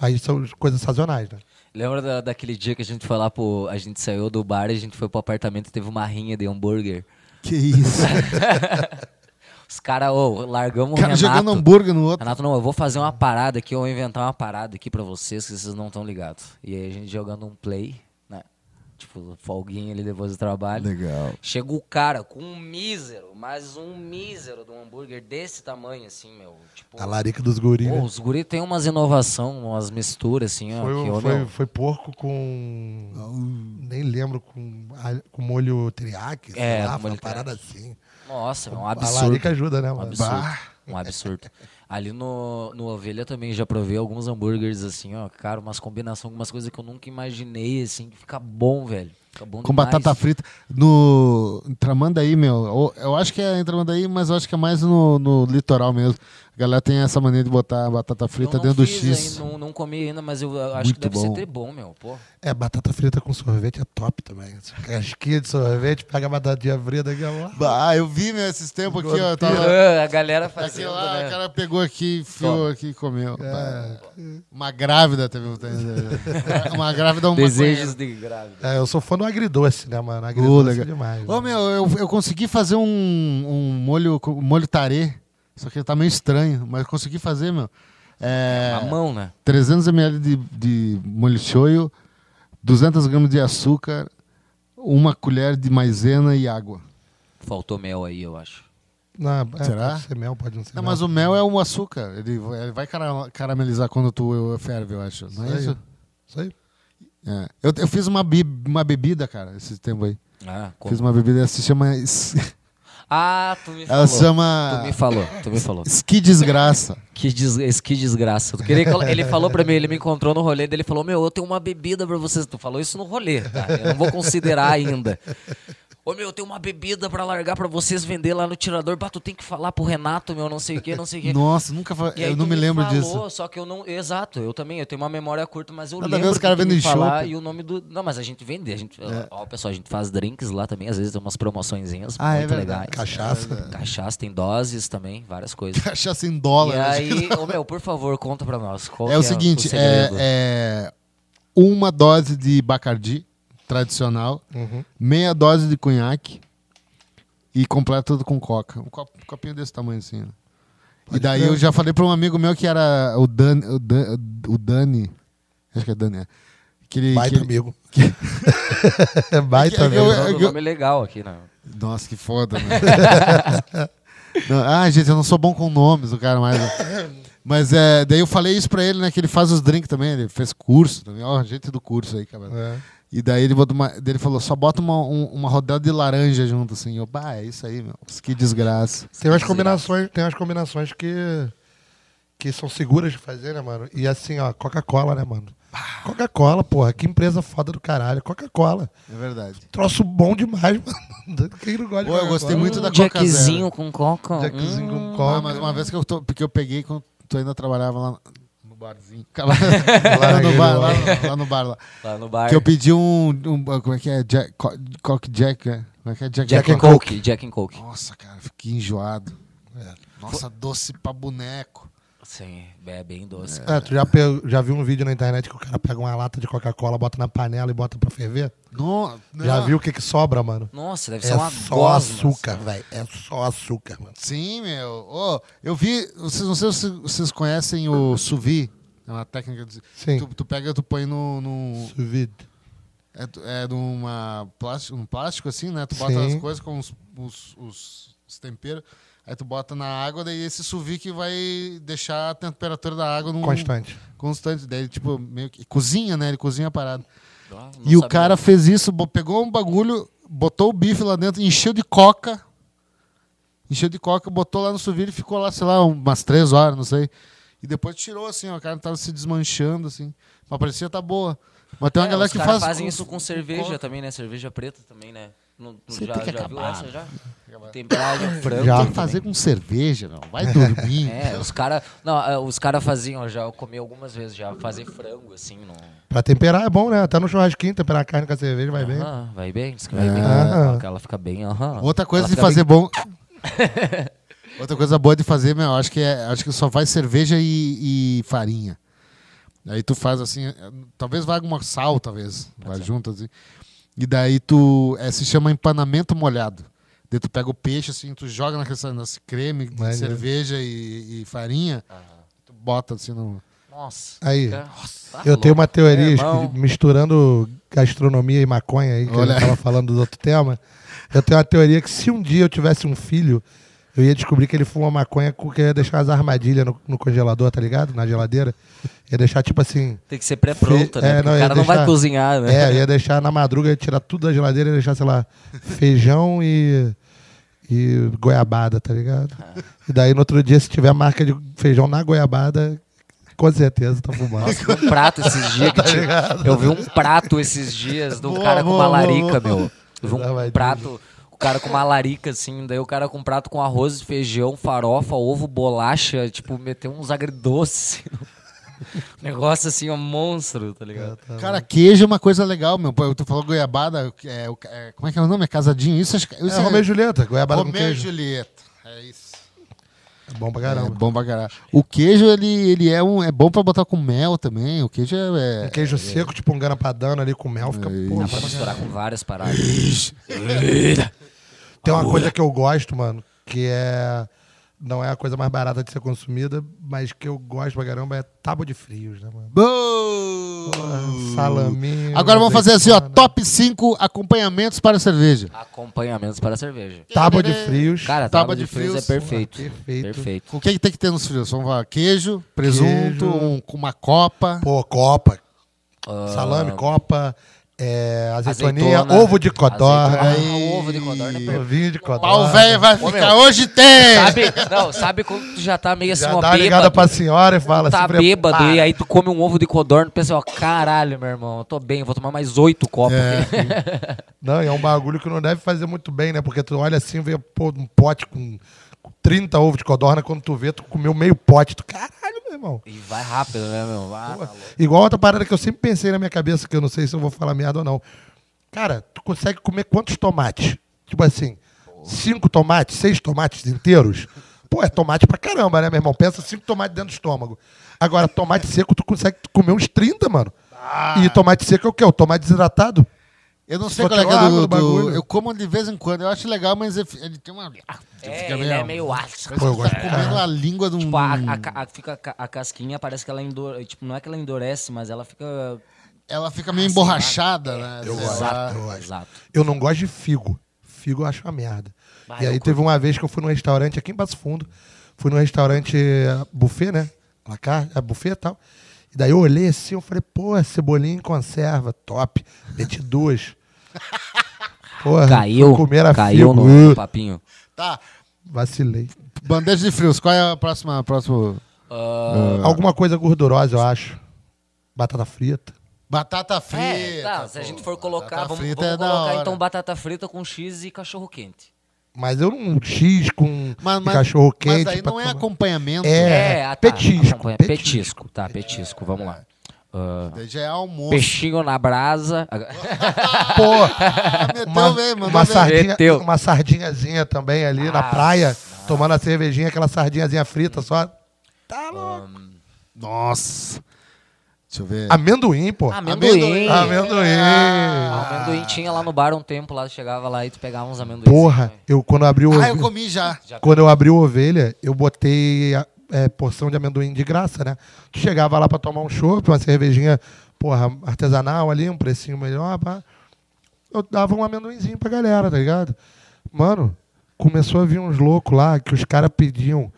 Aí são coisas sazonais, né? Lembra da- daquele dia que a gente foi lá pro. A gente saiu do bar e a gente foi pro apartamento e teve uma rinha de hambúrguer. Que isso? Os caras, ô, largamos O o cara Renato. jogando hambúrguer no outro. Renato, não, eu vou fazer uma parada aqui, eu vou inventar uma parada aqui pra vocês que vocês não estão ligados. E aí a gente jogando um play? Tipo, folguinha ali depois do trabalho. Legal. Chega o cara com um mísero, mas um mísero de um hambúrguer desse tamanho, assim, meu. Tipo, A larica dos guris. pô, né? os guri tem umas inovação, umas misturas, assim, ó. Foi, que, o- ô, foi, meu, foi porco com. Nem lembro, com, com molho sei É, lá, com foi molho uma parada assim. Nossa, é um A absurdo. larica ajuda, né, Um absurdo. Um absurdo. Ali no, no Ovelha também já provei alguns hambúrgueres assim, ó. Cara, umas combinações, algumas coisas que eu nunca imaginei, assim, que fica bom, velho. Fica bom Com demais. batata frita. No Tramandaí, meu. Eu acho que é em Tramandaí, mas eu acho que é mais no, no litoral mesmo. A galera tem essa mania de botar batata frita dentro do X. ainda, não, não comi ainda, mas eu acho Muito que deve bom. ser bom, meu. Pô. É, batata frita com sorvete é top também. Casquinha de sorvete, pega a batatinha frita aqui, ó. Ah, eu vi, meu, esses tempos aqui, ó. Tava... Ah, a galera Aqui fazendo, lá, né? o cara pegou aqui, enfiou aqui e comeu. Bah. Uma grávida teve um Uma grávida uma Desejos de grávida. É, eu sou fã do agridoce, né, mano? Agridoce é legal. demais. Ô, meu, eu, eu consegui fazer um, um molho, com- molho tarê. Só que tá meio estranho, mas consegui fazer, meu. É, A mão, né? 300 ml de, de molho shoyu, 200 gramas de açúcar, uma colher de maisena e água. Faltou mel aí, eu acho. Não, é, Será? Pode ser mel, pode não ser Não, mel. mas o mel é o açúcar. Ele, ele vai cara- caramelizar quando tu ferve, eu acho. Não é Isso aí. isso? Isso aí. É. Eu, eu fiz uma, bi- uma bebida, cara, esse tempo aí. Ah, como? Fiz uma bebida, se chama. Ah, tu me Ela falou. se chama. Tu me falou, tu me falou. Que desgraça. Que, des... que desgraça. Ele falou pra mim, ele me encontrou no rolê, ele falou, meu, eu tenho uma bebida pra vocês. Tu falou isso no rolê, tá? Eu não vou considerar ainda. Ô, meu, eu tenho uma bebida pra largar pra vocês vender lá no tirador. Bah, tu tem que falar pro Renato, meu, não sei o que, não sei o que. Nossa, nunca fa... Eu não me lembro falou, disso. Só que eu não. Exato, eu também. Eu tenho uma memória curta, mas eu Nada lembro. os caras vendem falar. E o nome do. Não, mas a gente vende. A gente, É. ó, pessoal, a gente faz drinks lá também. Às vezes tem umas promoçõezinhas Ah, é muito verdade. legais. Cachaça. Cachaça, tem doses também, várias coisas. Cachaça em dólar. E né? aí, ô meu, por favor, conta pra nós. Qual é que o seguinte, é, segredo? é uma dose de Bacardi tradicional, Uhum. meia dose de conhaque e completa tudo com coca. Um copo- um copinho desse tamanho assim. né? E daí eu já falei para um amigo meu que era o Dani, o Dan- o Dani, acho que é Dani, é. Que ele, Baita que ele- amigo. Baita É que eu- amigo. Nome- eu- nome legal aqui, né? Nossa, que foda, né? Não, ah, gente, eu não sou bom com nomes, o cara mais. Mas é, daí eu falei isso pra ele, né? Que ele faz os drinks também, ele fez curso também, ó, gente do curso aí, cara. É. E daí ele, botou uma, ele falou, só bota uma, um- uma rodela de laranja junto, assim. Eu, bah, é isso aí, meu. Que desgraça. Tem umas combinações, tem umas combinações que, que são seguras de fazer, né, mano? E assim, ó, Coca-Cola, né, mano? Coca-Cola, porra, que empresa foda do caralho. Coca-Cola. É verdade. Troço bom demais, mano. Quem não gosta de Pô, eu gostei Coca-Cola? muito da Um Coca Jackzinho com coca. Jackzinho Hum. com Coca. Ah, mas uma vez que eu, tô, porque eu peguei quando tu ainda trabalhava lá barzinho. Lá, Lá no bar, lá, lá no bar lá. Lá no bar. Que eu pedi um, um- Como é que é? Jack, co- Coke Jack, é? Como é que é? Jack, Jack and and Coke. Jack and Coke. Nossa, cara, fiquei enjoado. É. Nossa, doce pra boneco. Sim, é bem doce. É, tu já, já viu um vídeo na internet que o cara pega uma lata de Coca-Cola, bota na panela e bota pra ferver? No, Já não. viu o que que sobra, mano? Nossa, deve É ser uma só gosma. açúcar, velho. É só açúcar, mano. Sim, meu. Ô, eu vi. Vocês, não sei se vocês conhecem o Suvi. É uma técnica de. Sim. Tu, tu pega, tu põe no. no Sous é, é numa plástico, um plástico assim, né? Tu bota Sim. as coisas com os, os, os- os temperos. Aí tu bota na água, daí esse sous vide que vai deixar a temperatura da água num, Constante. constante. Daí, tipo, meio que. Cozinha, né? Ele cozinha a parada. Ah, não E o cara fez isso, pegou um bagulho, botou o bife lá dentro, encheu de coca. Encheu de coca, botou lá no sous vide e ficou lá, sei lá, umas três horas, não sei. E depois tirou assim, ó, a carne tava se desmanchando, assim. Mas parecia tá boa. Mas tem uma É, galera os que faz. fazem com- isso com cerveja com- também, né? Cerveja preta também, né? Não, Você já tem que já viu acabar, essa já? Acabar. Temperada de frango. Já. Tem que também. fazer com cerveja, não. Vai dormir. É, os caras. Não, é, os caras faziam, já eu comi algumas vezes já, fazer frango, assim, no. Pra temperar é bom, né? Até no churrasquinho, temperar a carne com a cerveja vai bem. Vai bem, diz que vai bem. Ah. Ela fica bem, aham. Outra coisa Ela de fazer bom. Outra coisa boa de fazer, meu, acho que é, acho que só faz cerveja e, e farinha. Aí tu faz assim, é, talvez vá alguma sal, talvez, vai junto assim. E daí tu, é, se chama empanamento molhado. Daí tu pega o peixe assim, tu joga naquele, nesse creme de Maneiro. cerveja e, e farinha, tu bota assim no... Nossa. Aí, fica- Tá eu tenho uma teoria, que misturando gastronomia e maconha aí, que Olha. eu tava falando do outro tema. Eu tenho uma teoria que se um dia eu tivesse um filho, eu ia descobrir que ele fuma maconha porque ia deixar as armadilhas no, no congelador, tá ligado? Na geladeira. Ia deixar tipo assim. Tem que ser pré-pronta, Fe- né? é, não, o cara não vai deixar- cozinhar, né? É, ia deixar na madruga, ia tirar tudo da geladeira e deixar, sei lá, feijão e, e goiabada, tá ligado? E daí no outro dia, se tiver marca de feijão na goiabada, com certeza tá fumando. Nossa, um prato esses dias que Tá tinha. Eu vi um prato esses dias de um Boa, cara com uma larica, boa. meu. Eu vi um prato, o cara com uma larica, assim, daí o cara com um prato com arroz, feijão, farofa, ovo, bolacha, tipo, meteu uns agridoces. Negócio assim, um monstro, tá ligado? Cara, queijo é uma coisa legal, meu. Pô, Tu falou goiabada, é, é, como é que é o nome? É casadinho? Isso, isso É, Romeu e Julieta, goiabada com Romeu e queijo. Julieta. É isso. É bom pra É caramba. bom pra caralho. O queijo, ele, ele é, um, é bom pra botar com mel também. O queijo é. Um queijo seco, tipo um gana padano ali com mel, fica É pô, Dá pra misturar com várias paradas. Tem uma coisa que eu gosto, mano, que é. Não é a coisa mais barata de ser consumida, mas que eu gosto pra caramba é tábua de frios, né, mano? Bom! Salaminho. Agora vamos fazer assim, ó. azeitona. Top 5 acompanhamentos para cerveja. Acompanhamentos para cerveja. Tábua de frios. Cara, Tábua tábua de de frios frios. é perfeito. Perfeito. Perfeito. O que, que tem que ter nos frios? Vamos falar queijo, presunto, Queijo. um- com uma copa. Pô, copa. Ah, Salame, copa. É, azeitoninha, azeitona, ovo de codorna. azeitona. Aí- o ovo de codorna é perfeito. Ovinho de codorna. Pau velho vai Ô, ficar. meu, Hoje tem! Sabe, não, sabe quando tu já tá meio assim, Já ó, dá uma ligada bêbado. pra senhora e fala tá se prepara. bêbado e aí tu come um ovo de codorna e pensa, ó, caralho, meu irmão, eu tô bem, vou tomar mais oito copos. É. Não, e é um bagulho que não deve fazer muito bem, né? Porque tu olha assim, vê pô, um pote com 30 ovos de codorna, quando tu vê, tu comeu meio pote. Tu, caralho, meu irmão. E vai rápido, né, meu? Ah, tá. Igual outra parada que eu sempre pensei na minha cabeça, que eu não sei se eu vou falar merda ou não. Cara, tu consegue comer quantos tomates? Tipo assim, cinco tomates, seis tomates inteiros? Pô, é tomate pra caramba, né, meu irmão? Pensa cinco tomates dentro do estômago. Agora, tomate seco, tu consegue comer uns 30, mano. E tomate seco é o quê? O tomate desidratado? Eu não sei qual é que é do, do bagulho. do- Eu como de vez em quando. Eu acho legal, mas ele tem uma. É, fica ele é meio ácido. Pô, eu gosto Tá comendo a língua de um. Tipo, a, a, a- fica, a ca- a casquinha parece que ela endurece. Tipo, não é que ela endurece, mas ela fica. Ela fica meio emborrachada, né? Eu Sei gosto. lá. Eu. Exato. Eu não gosto de figo. Figo eu acho uma merda. Ah, e eu aí teve uma vez que eu fui num restaurante aqui em Passo Fundo. Fui num restaurante eh, buffet, né? La carte, é buffet e tal. E daí eu olhei assim, eu falei, pô, cebolinha em conserva, top. Meti duas. Porra, Caiu. a Caiu no Uh, papinho. Tá. Vacilei. Bandeja de frios. Qual é a próxima? próximo? Ah, Alguma coisa gordurosa, eu acho. Batata frita. Batata frita. é, tá, se a gente for colocar, Batata vamos, vamos é da colocar então batata frita com X e cachorro quente. Mas eu não X com Mas, mas, cachorro quente. mas aí não é tomar. acompanhamento. É. ah, tá, petisco, acompanha- petisco. petisco. Tá, petisco, vamos lá. Daí já é almoço. peixinho na brasa. Pô, Meteu uma, bem, mandou uma, sardinha, Meteu. uma sardinhazinha também ali na praia, tomando a cervejinha, aquela sardinhazinha frita só. Tá louco. Nossa. Deixa eu ver. Amendoim, pô. Amendoim. Amendoim. Ah, amendoim tinha lá no bar um tempo, lá chegava lá e tu pegava uns amendoins. Porra, eu quando abri o Ah, eu comi já. quando eu abri o ovelha, eu botei a- é, porção de amendoim de graça, né? Tu chegava lá pra tomar um chopp, uma cervejinha, porra, artesanal ali, um precinho melhor, pá. Eu dava um amendoinzinho pra galera, tá ligado? Mano, começou a vir uns loucos lá que os caras pediam.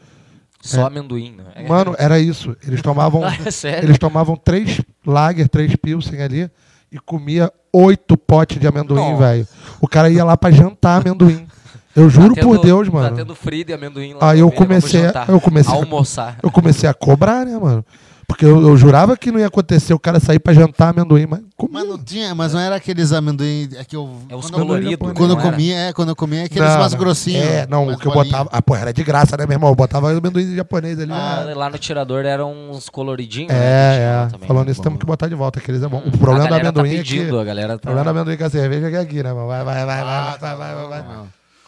Só amendoim, né? É. Mano, era isso. Eles tomavam. Ah, é? Eles tomavam três lager, três pilsen ali e comia oito potes de amendoim, velho. O cara ia lá pra jantar amendoim. Eu juro Tá por tendo- Deus, Tá mano. tendo frio de amendoim lá. Aí eu vamos comecei, a- eu comecei, a- Almoçar. eu comecei a cobrar, né, mano? Porque eu, eu jurava que não ia acontecer o cara sair pra jantar amendoim, mas comia. Mas não tinha, mas não era aqueles amendoim. É que eu. É os eu- coloridos. Quando eu não era? comia, é, quando eu comia, é aqueles Não, mais grossinhos. É, não, o que eu bolinha. botava. Ah, porra, era de graça, né, meu irmão? Eu botava amendoim japonês ali. Ah, né? lá no tirador eram uns coloridinhos. né, que tinha lá É, é. também. Falando nisso, Bom. temos que botar de volta aqueles é bom. O A problema do tá amendoim é que. pedindo, O a galera tá... problema do amendoim com a cerveja é que é aqui, né, mano? Vai, vai, vai, vai, vai, vai, vai, vai.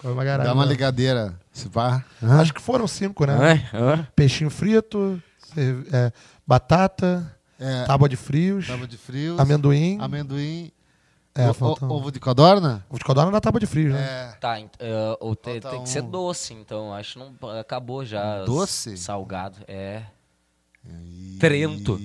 Uma garagem, Dá uma né? ligadeira. Se pá. Acho que foram cinco, né? É, é. Peixinho frito, é, batata, É, tábua de frios, tábua de frios. amendoim. Amendoim. É, o- ovo de codorna? O de codorna na tábua de frios, né? É. Tá, o te- tem que ser um. doce, então. Acho que não acabou já. Doce? Salgado, é. Trento.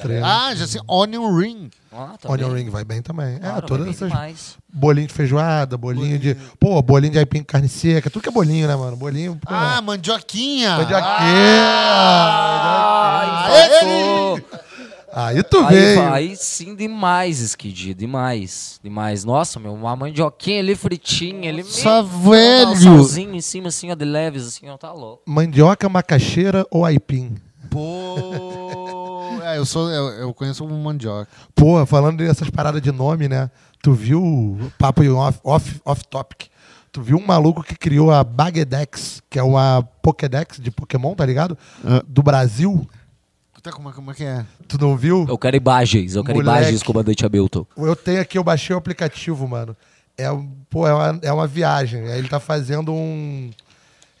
Trento. Ah, já sei. Onion ring. Ah. Onion ring vai bem também. Claro, é, todas bem essas. demais. Bolinho de feijoada, bolinho, de. Pô, bolinho de aipim com carne seca. Tudo que é bolinho, né, mano? Bolinho. Pô, Ah, mandioquinha. mandioquinha. Ai, faltou. Aí tu Aí, veio. aí sim, demais, Skid, demais, demais. Nossa, meu, uma mandioquinha ali fritinha, ali Nossa, meu, velho. um salzinho em cima, assim, ó, de leves, assim, ó, tá louco. Mandioca, macaxeira ou aipim? Pô. É, eu sou. Eu, eu conheço um mandioca. Pô, falando dessas paradas de nome, né? Tu viu o papo off, off, off topic? Tu viu um maluco que criou a Bagedex, que é uma Pokédex de Pokémon, tá ligado? Ah. Do Brasil. Tá, como, é- como é que é? Tu não viu? Eu quero imagens, eu quero Moleque. imagens, comandante Hamilton. Eu tenho aqui, eu baixei o aplicativo, mano. É, um- pô, é, uma, é uma viagem. Aí ele tá fazendo um.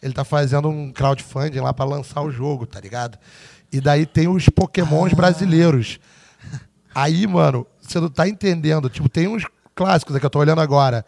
Ele tá fazendo um crowdfunding lá pra lançar o jogo, tá ligado? E daí tem os pokémons brasileiros. Aí, mano, você não tá entendendo. Tipo, tem uns clássicos aqui, eu tô olhando agora.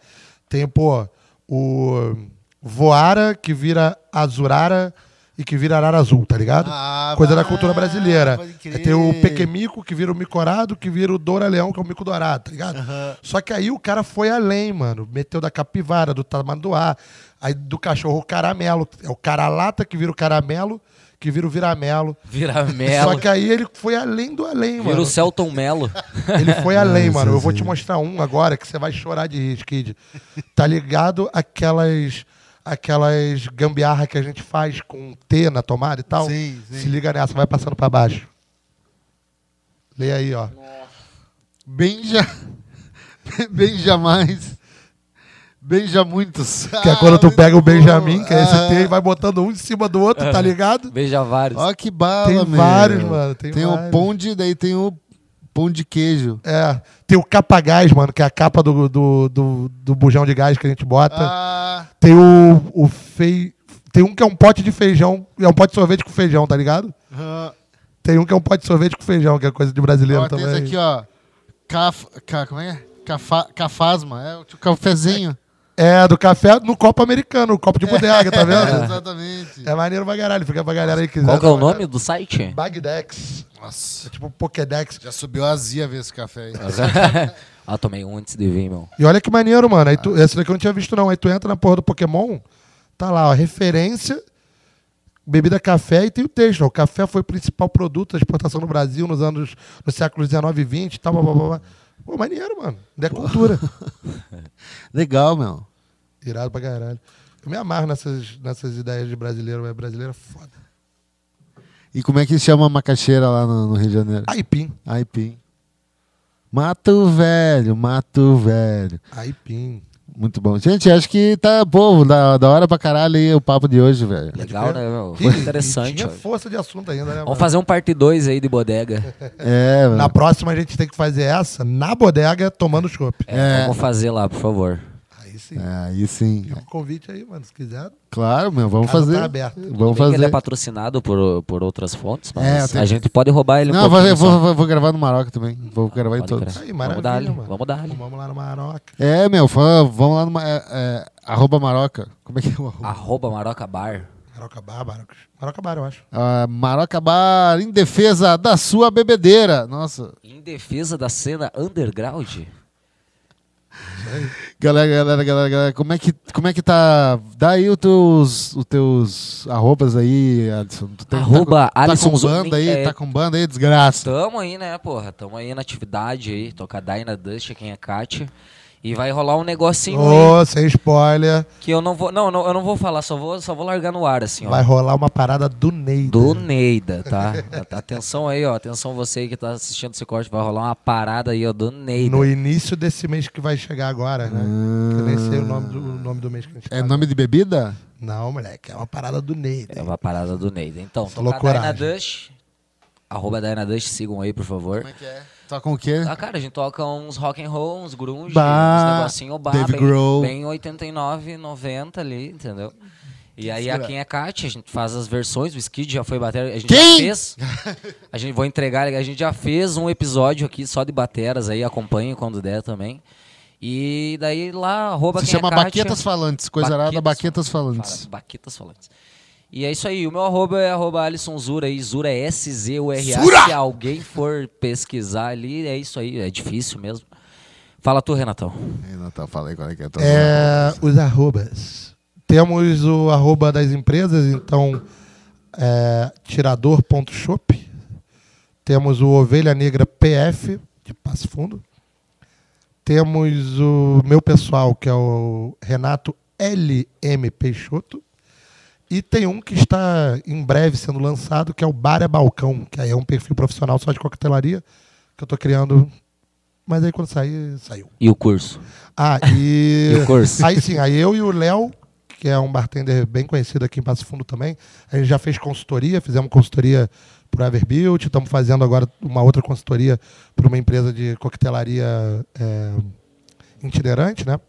Tem, pô, o Voara, que vira Azurara e que vira Arara Azul, tá ligado? Ah, Coisa da ah, cultura brasileira. pode crer. Aí tem o Pequemico, que vira o Micorado, que vira o Doura-Leão, que é o Mico Dourado, tá ligado? Só que aí o cara foi além, mano. Meteu da capivara, do tamanduá, aí do cachorro o caramelo. É o cara-lata que vira o caramelo, que vira o viramelo. Vira Melo, Só que aí ele foi além do além, vira mano. o Celton Melo. Ele foi além, mano. Eu vou te mostrar um agora que você vai chorar de rir, Kid. Tá ligado aquelas aquelas gambiarra que a gente faz com T na tomada e tal? Sim, sim. Se liga nessa, vai passando pra baixo. Lê aí, ó. Benja. Benja mais. Beija muitos. Que é quando tu pega o Benjamin, que é esse T, e vai botando um em cima do outro, tá ligado? Beija vários. Ó que bala, Tem meu. vários, mano, tem o vários. pão de, daí tem o pão de queijo. É. Tem o capa-gás, mano, que é a capa do, do, do, do bujão de gás que a gente bota. Ah, Tem o, o fei... Tem um que é um pote de feijão, é um pote de sorvete com feijão, tá ligado? ah. Tem um que é um pote de sorvete com feijão, que é coisa de brasileiro Ó, tem também. esse aqui, ó. Caf, ca, como é? Cafa, cafasma. É o cafezinho. É, do café no copo americano, o copo de bodega, tá É, vendo? exatamente. É maneiro pra caralho, fica pra galera aí que quiser. Qual que é o nome do site? Bagdex. Nossa. É tipo Pokédex. Já subiu a azia ver esse café aí. ah, tomei um antes de vir, meu. E olha que maneiro, mano. Aí tu, esse daqui eu não tinha visto, não. Aí tu entra na porra do Pokémon, tá lá, ó, referência, bebida café e tem o texto. ó, O café foi o principal produto da exportação no Brasil nos anos, nos séculos 19 e 20 e tal, blá, blá, blá, blá. Pô, maneiro, mano. É cultura. Legal, meu. Irado pra caralho. Eu me amarro nessas, nessas ideias de brasileiro, é brasileiro é foda. E como é que chama a macaxeira lá no, no Rio de Janeiro? Aipim. Aipim. Mato Velho, Mato Velho. Aipim. Muito bom. Gente, acho que tá, pô, da, da hora pra caralho aí o papo de hoje, velho. Legal, né, meu? E- Foi e interessante. Tinha força de assunto ainda, né? Vamos mano? fazer um parte 2 aí de bodega. É, Na mano. próxima a gente tem que fazer essa na bodega tomando chopp. É, É. Vamos fazer lá, por favor. Aí sim. É, aí sim. Fica o convite aí, mano, se quiser. Claro, meu, vamos Casa fazer. tá aberta. Vamos que ele fazer. é patrocinado por, por outras fontes, mas É, tenho a gente pode roubar ele um Não, eu vou, vou, vou- vou gravar no Maroc também. Vou gravar em todos. Aí, Vamos dar-lhe, mano. vamos dar-lhe. Vamos lá no Maroca. É, meu, vamos lá numa. É, é, arroba Maroca. Como é que é o arroba? Arroba Maroca Bar. Maroca Bar, Maroca, Maroca Bar, eu acho. Ah, Maroca Bar em defesa da sua bebedeira. Nossa. Em defesa da cena underground. Galera, galera, galera, galera, como é que, como é que tá? Dá aí os teus, os teus arrobas aí, Alisson. Tu tem- Arroba tá, com- tá Alisson com Zuni, banda aí, é- tá com banda aí, desgraça. Tamo aí, né, porra? Tamo aí na atividade aí. Toca Dyna Dust, quem é Kátia. E vai rolar um negocinho Ô, sem spoiler. que eu não vou. Não, não, eu não vou falar, só vou, só vou largar no ar, assim, ó. Vai rolar uma parada do Ney. Do Neida, tá? Atenção aí, ó. Atenção você aí que tá assistindo esse corte. Vai rolar uma parada aí, ó, do Neida. No início desse mês que vai chegar agora, né? Que eu nem sei o nome do, o nome do mês que a gente É tá. nome de bebida? Não, moleque, é uma parada do Ney. É uma parada do Neida. Então, toca loucuragem. Dyna Dust. Arroba Dyna Dust, sigam aí, por favor. que é? Toca com o quê? Ah, cara, a gente toca uns rock and roll, uns grunge, Bah, uns negocinho bar, Dave bem, Grohl. bem 89, 90 ali, entendeu? E aí a quem é Kat, a gente faz as versões, o Skid já foi bater, a gente Quem? já fez. A gente vou entregar, a gente já fez um episódio aqui só de bateras aí, acompanhe quando der também. E daí lá, arroba Se chama é Kátia. Baquetas Falantes, coisa arada, Baquetas Falantes. Fala- Baquetas falantes. E é isso aí, o meu arroba é arroba Alisson Zura aí, Zura é S-Z-U-R-A. Zura! Se alguém for pesquisar ali, é isso aí, é difícil mesmo. Fala tu, Renatão. Natal, fala aí qual é que é a tua É, os arrobas. Temos o arroba das empresas, então, é, tirador.shop. Temos o Ovelha Negra PF, de Passo Fundo. Temos o meu pessoal, que é o Renato LM Peixoto. E tem um que está em breve sendo lançado, que é o Bar é Balcão, que aí é um perfil profissional só de coquetelaria, que eu estou criando. Mas aí quando sair, saiu. E o curso? Ah, e. E o curso? Aí sim, aí eu e o Léo, que é um bartender bem conhecido aqui em Passo Fundo também, a gente já fez consultoria, fizemos consultoria para o Everbuilt, estamos fazendo agora uma outra consultoria para uma empresa de coquetelaria é, itinerante, né?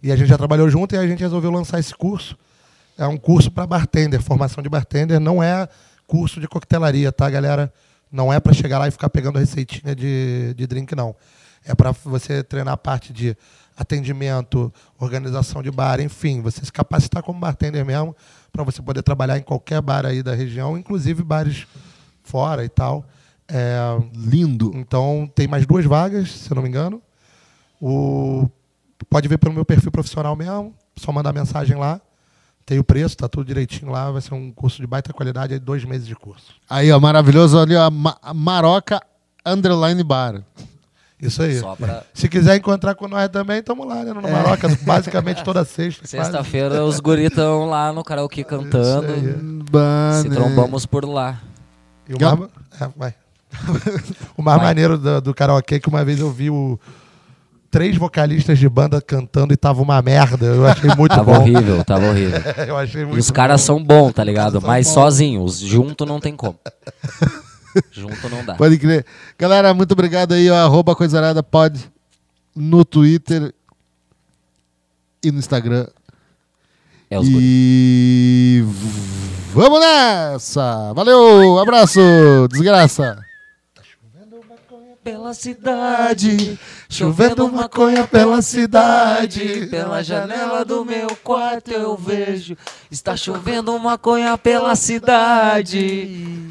E a gente já trabalhou junto e a gente resolveu lançar esse curso. É um curso para bartender, formação de bartender, não é curso de coquetelaria, tá, galera? Não é para chegar lá e ficar pegando receitinha de, de drink, não. É para você treinar a parte de atendimento, organização de bar, enfim, você se capacitar como bartender mesmo, para você poder trabalhar em qualquer bar aí da região, inclusive bares fora e tal. É, Lindo. então, tem mais duas vagas, se eu não me engano. O, pode ver pelo meu perfil profissional mesmo, só mandar mensagem lá. Tem o preço, tá tudo direitinho lá. Vai ser um curso de baita qualidade, aí dois meses de curso. Aí, ó, maravilhoso ali, ó, Ma- Maroca Underline Bar. Isso aí. Só pra. Se quiser encontrar com nós também, estamos lá, né? No Maroca, basicamente toda sexta. Sexta-feira os guris estão lá no karaokê cantando. Se trombamos por lá. E o mais, é, vai. o mais Vai. maneiro do, do karaokê é que uma vez eu vi o, três vocalistas de banda cantando e tava uma merda. Eu achei muito Tava bom. horrível, tava horrível. eu achei E muito os caras são bons, tá ligado? Mas sozinhos, junto não tem como. junto não dá. Pode crer. Galera, muito obrigado aí, ó, arroba Coisa Arada Pod no Twitter e no Instagram. É os. E vamos nessa! Valeu, abraço, desgraça! Pela cidade, Chovendo maconha pela cidade. Pela janela do meu quarto eu vejo. Está chovendo maconha pela cidade.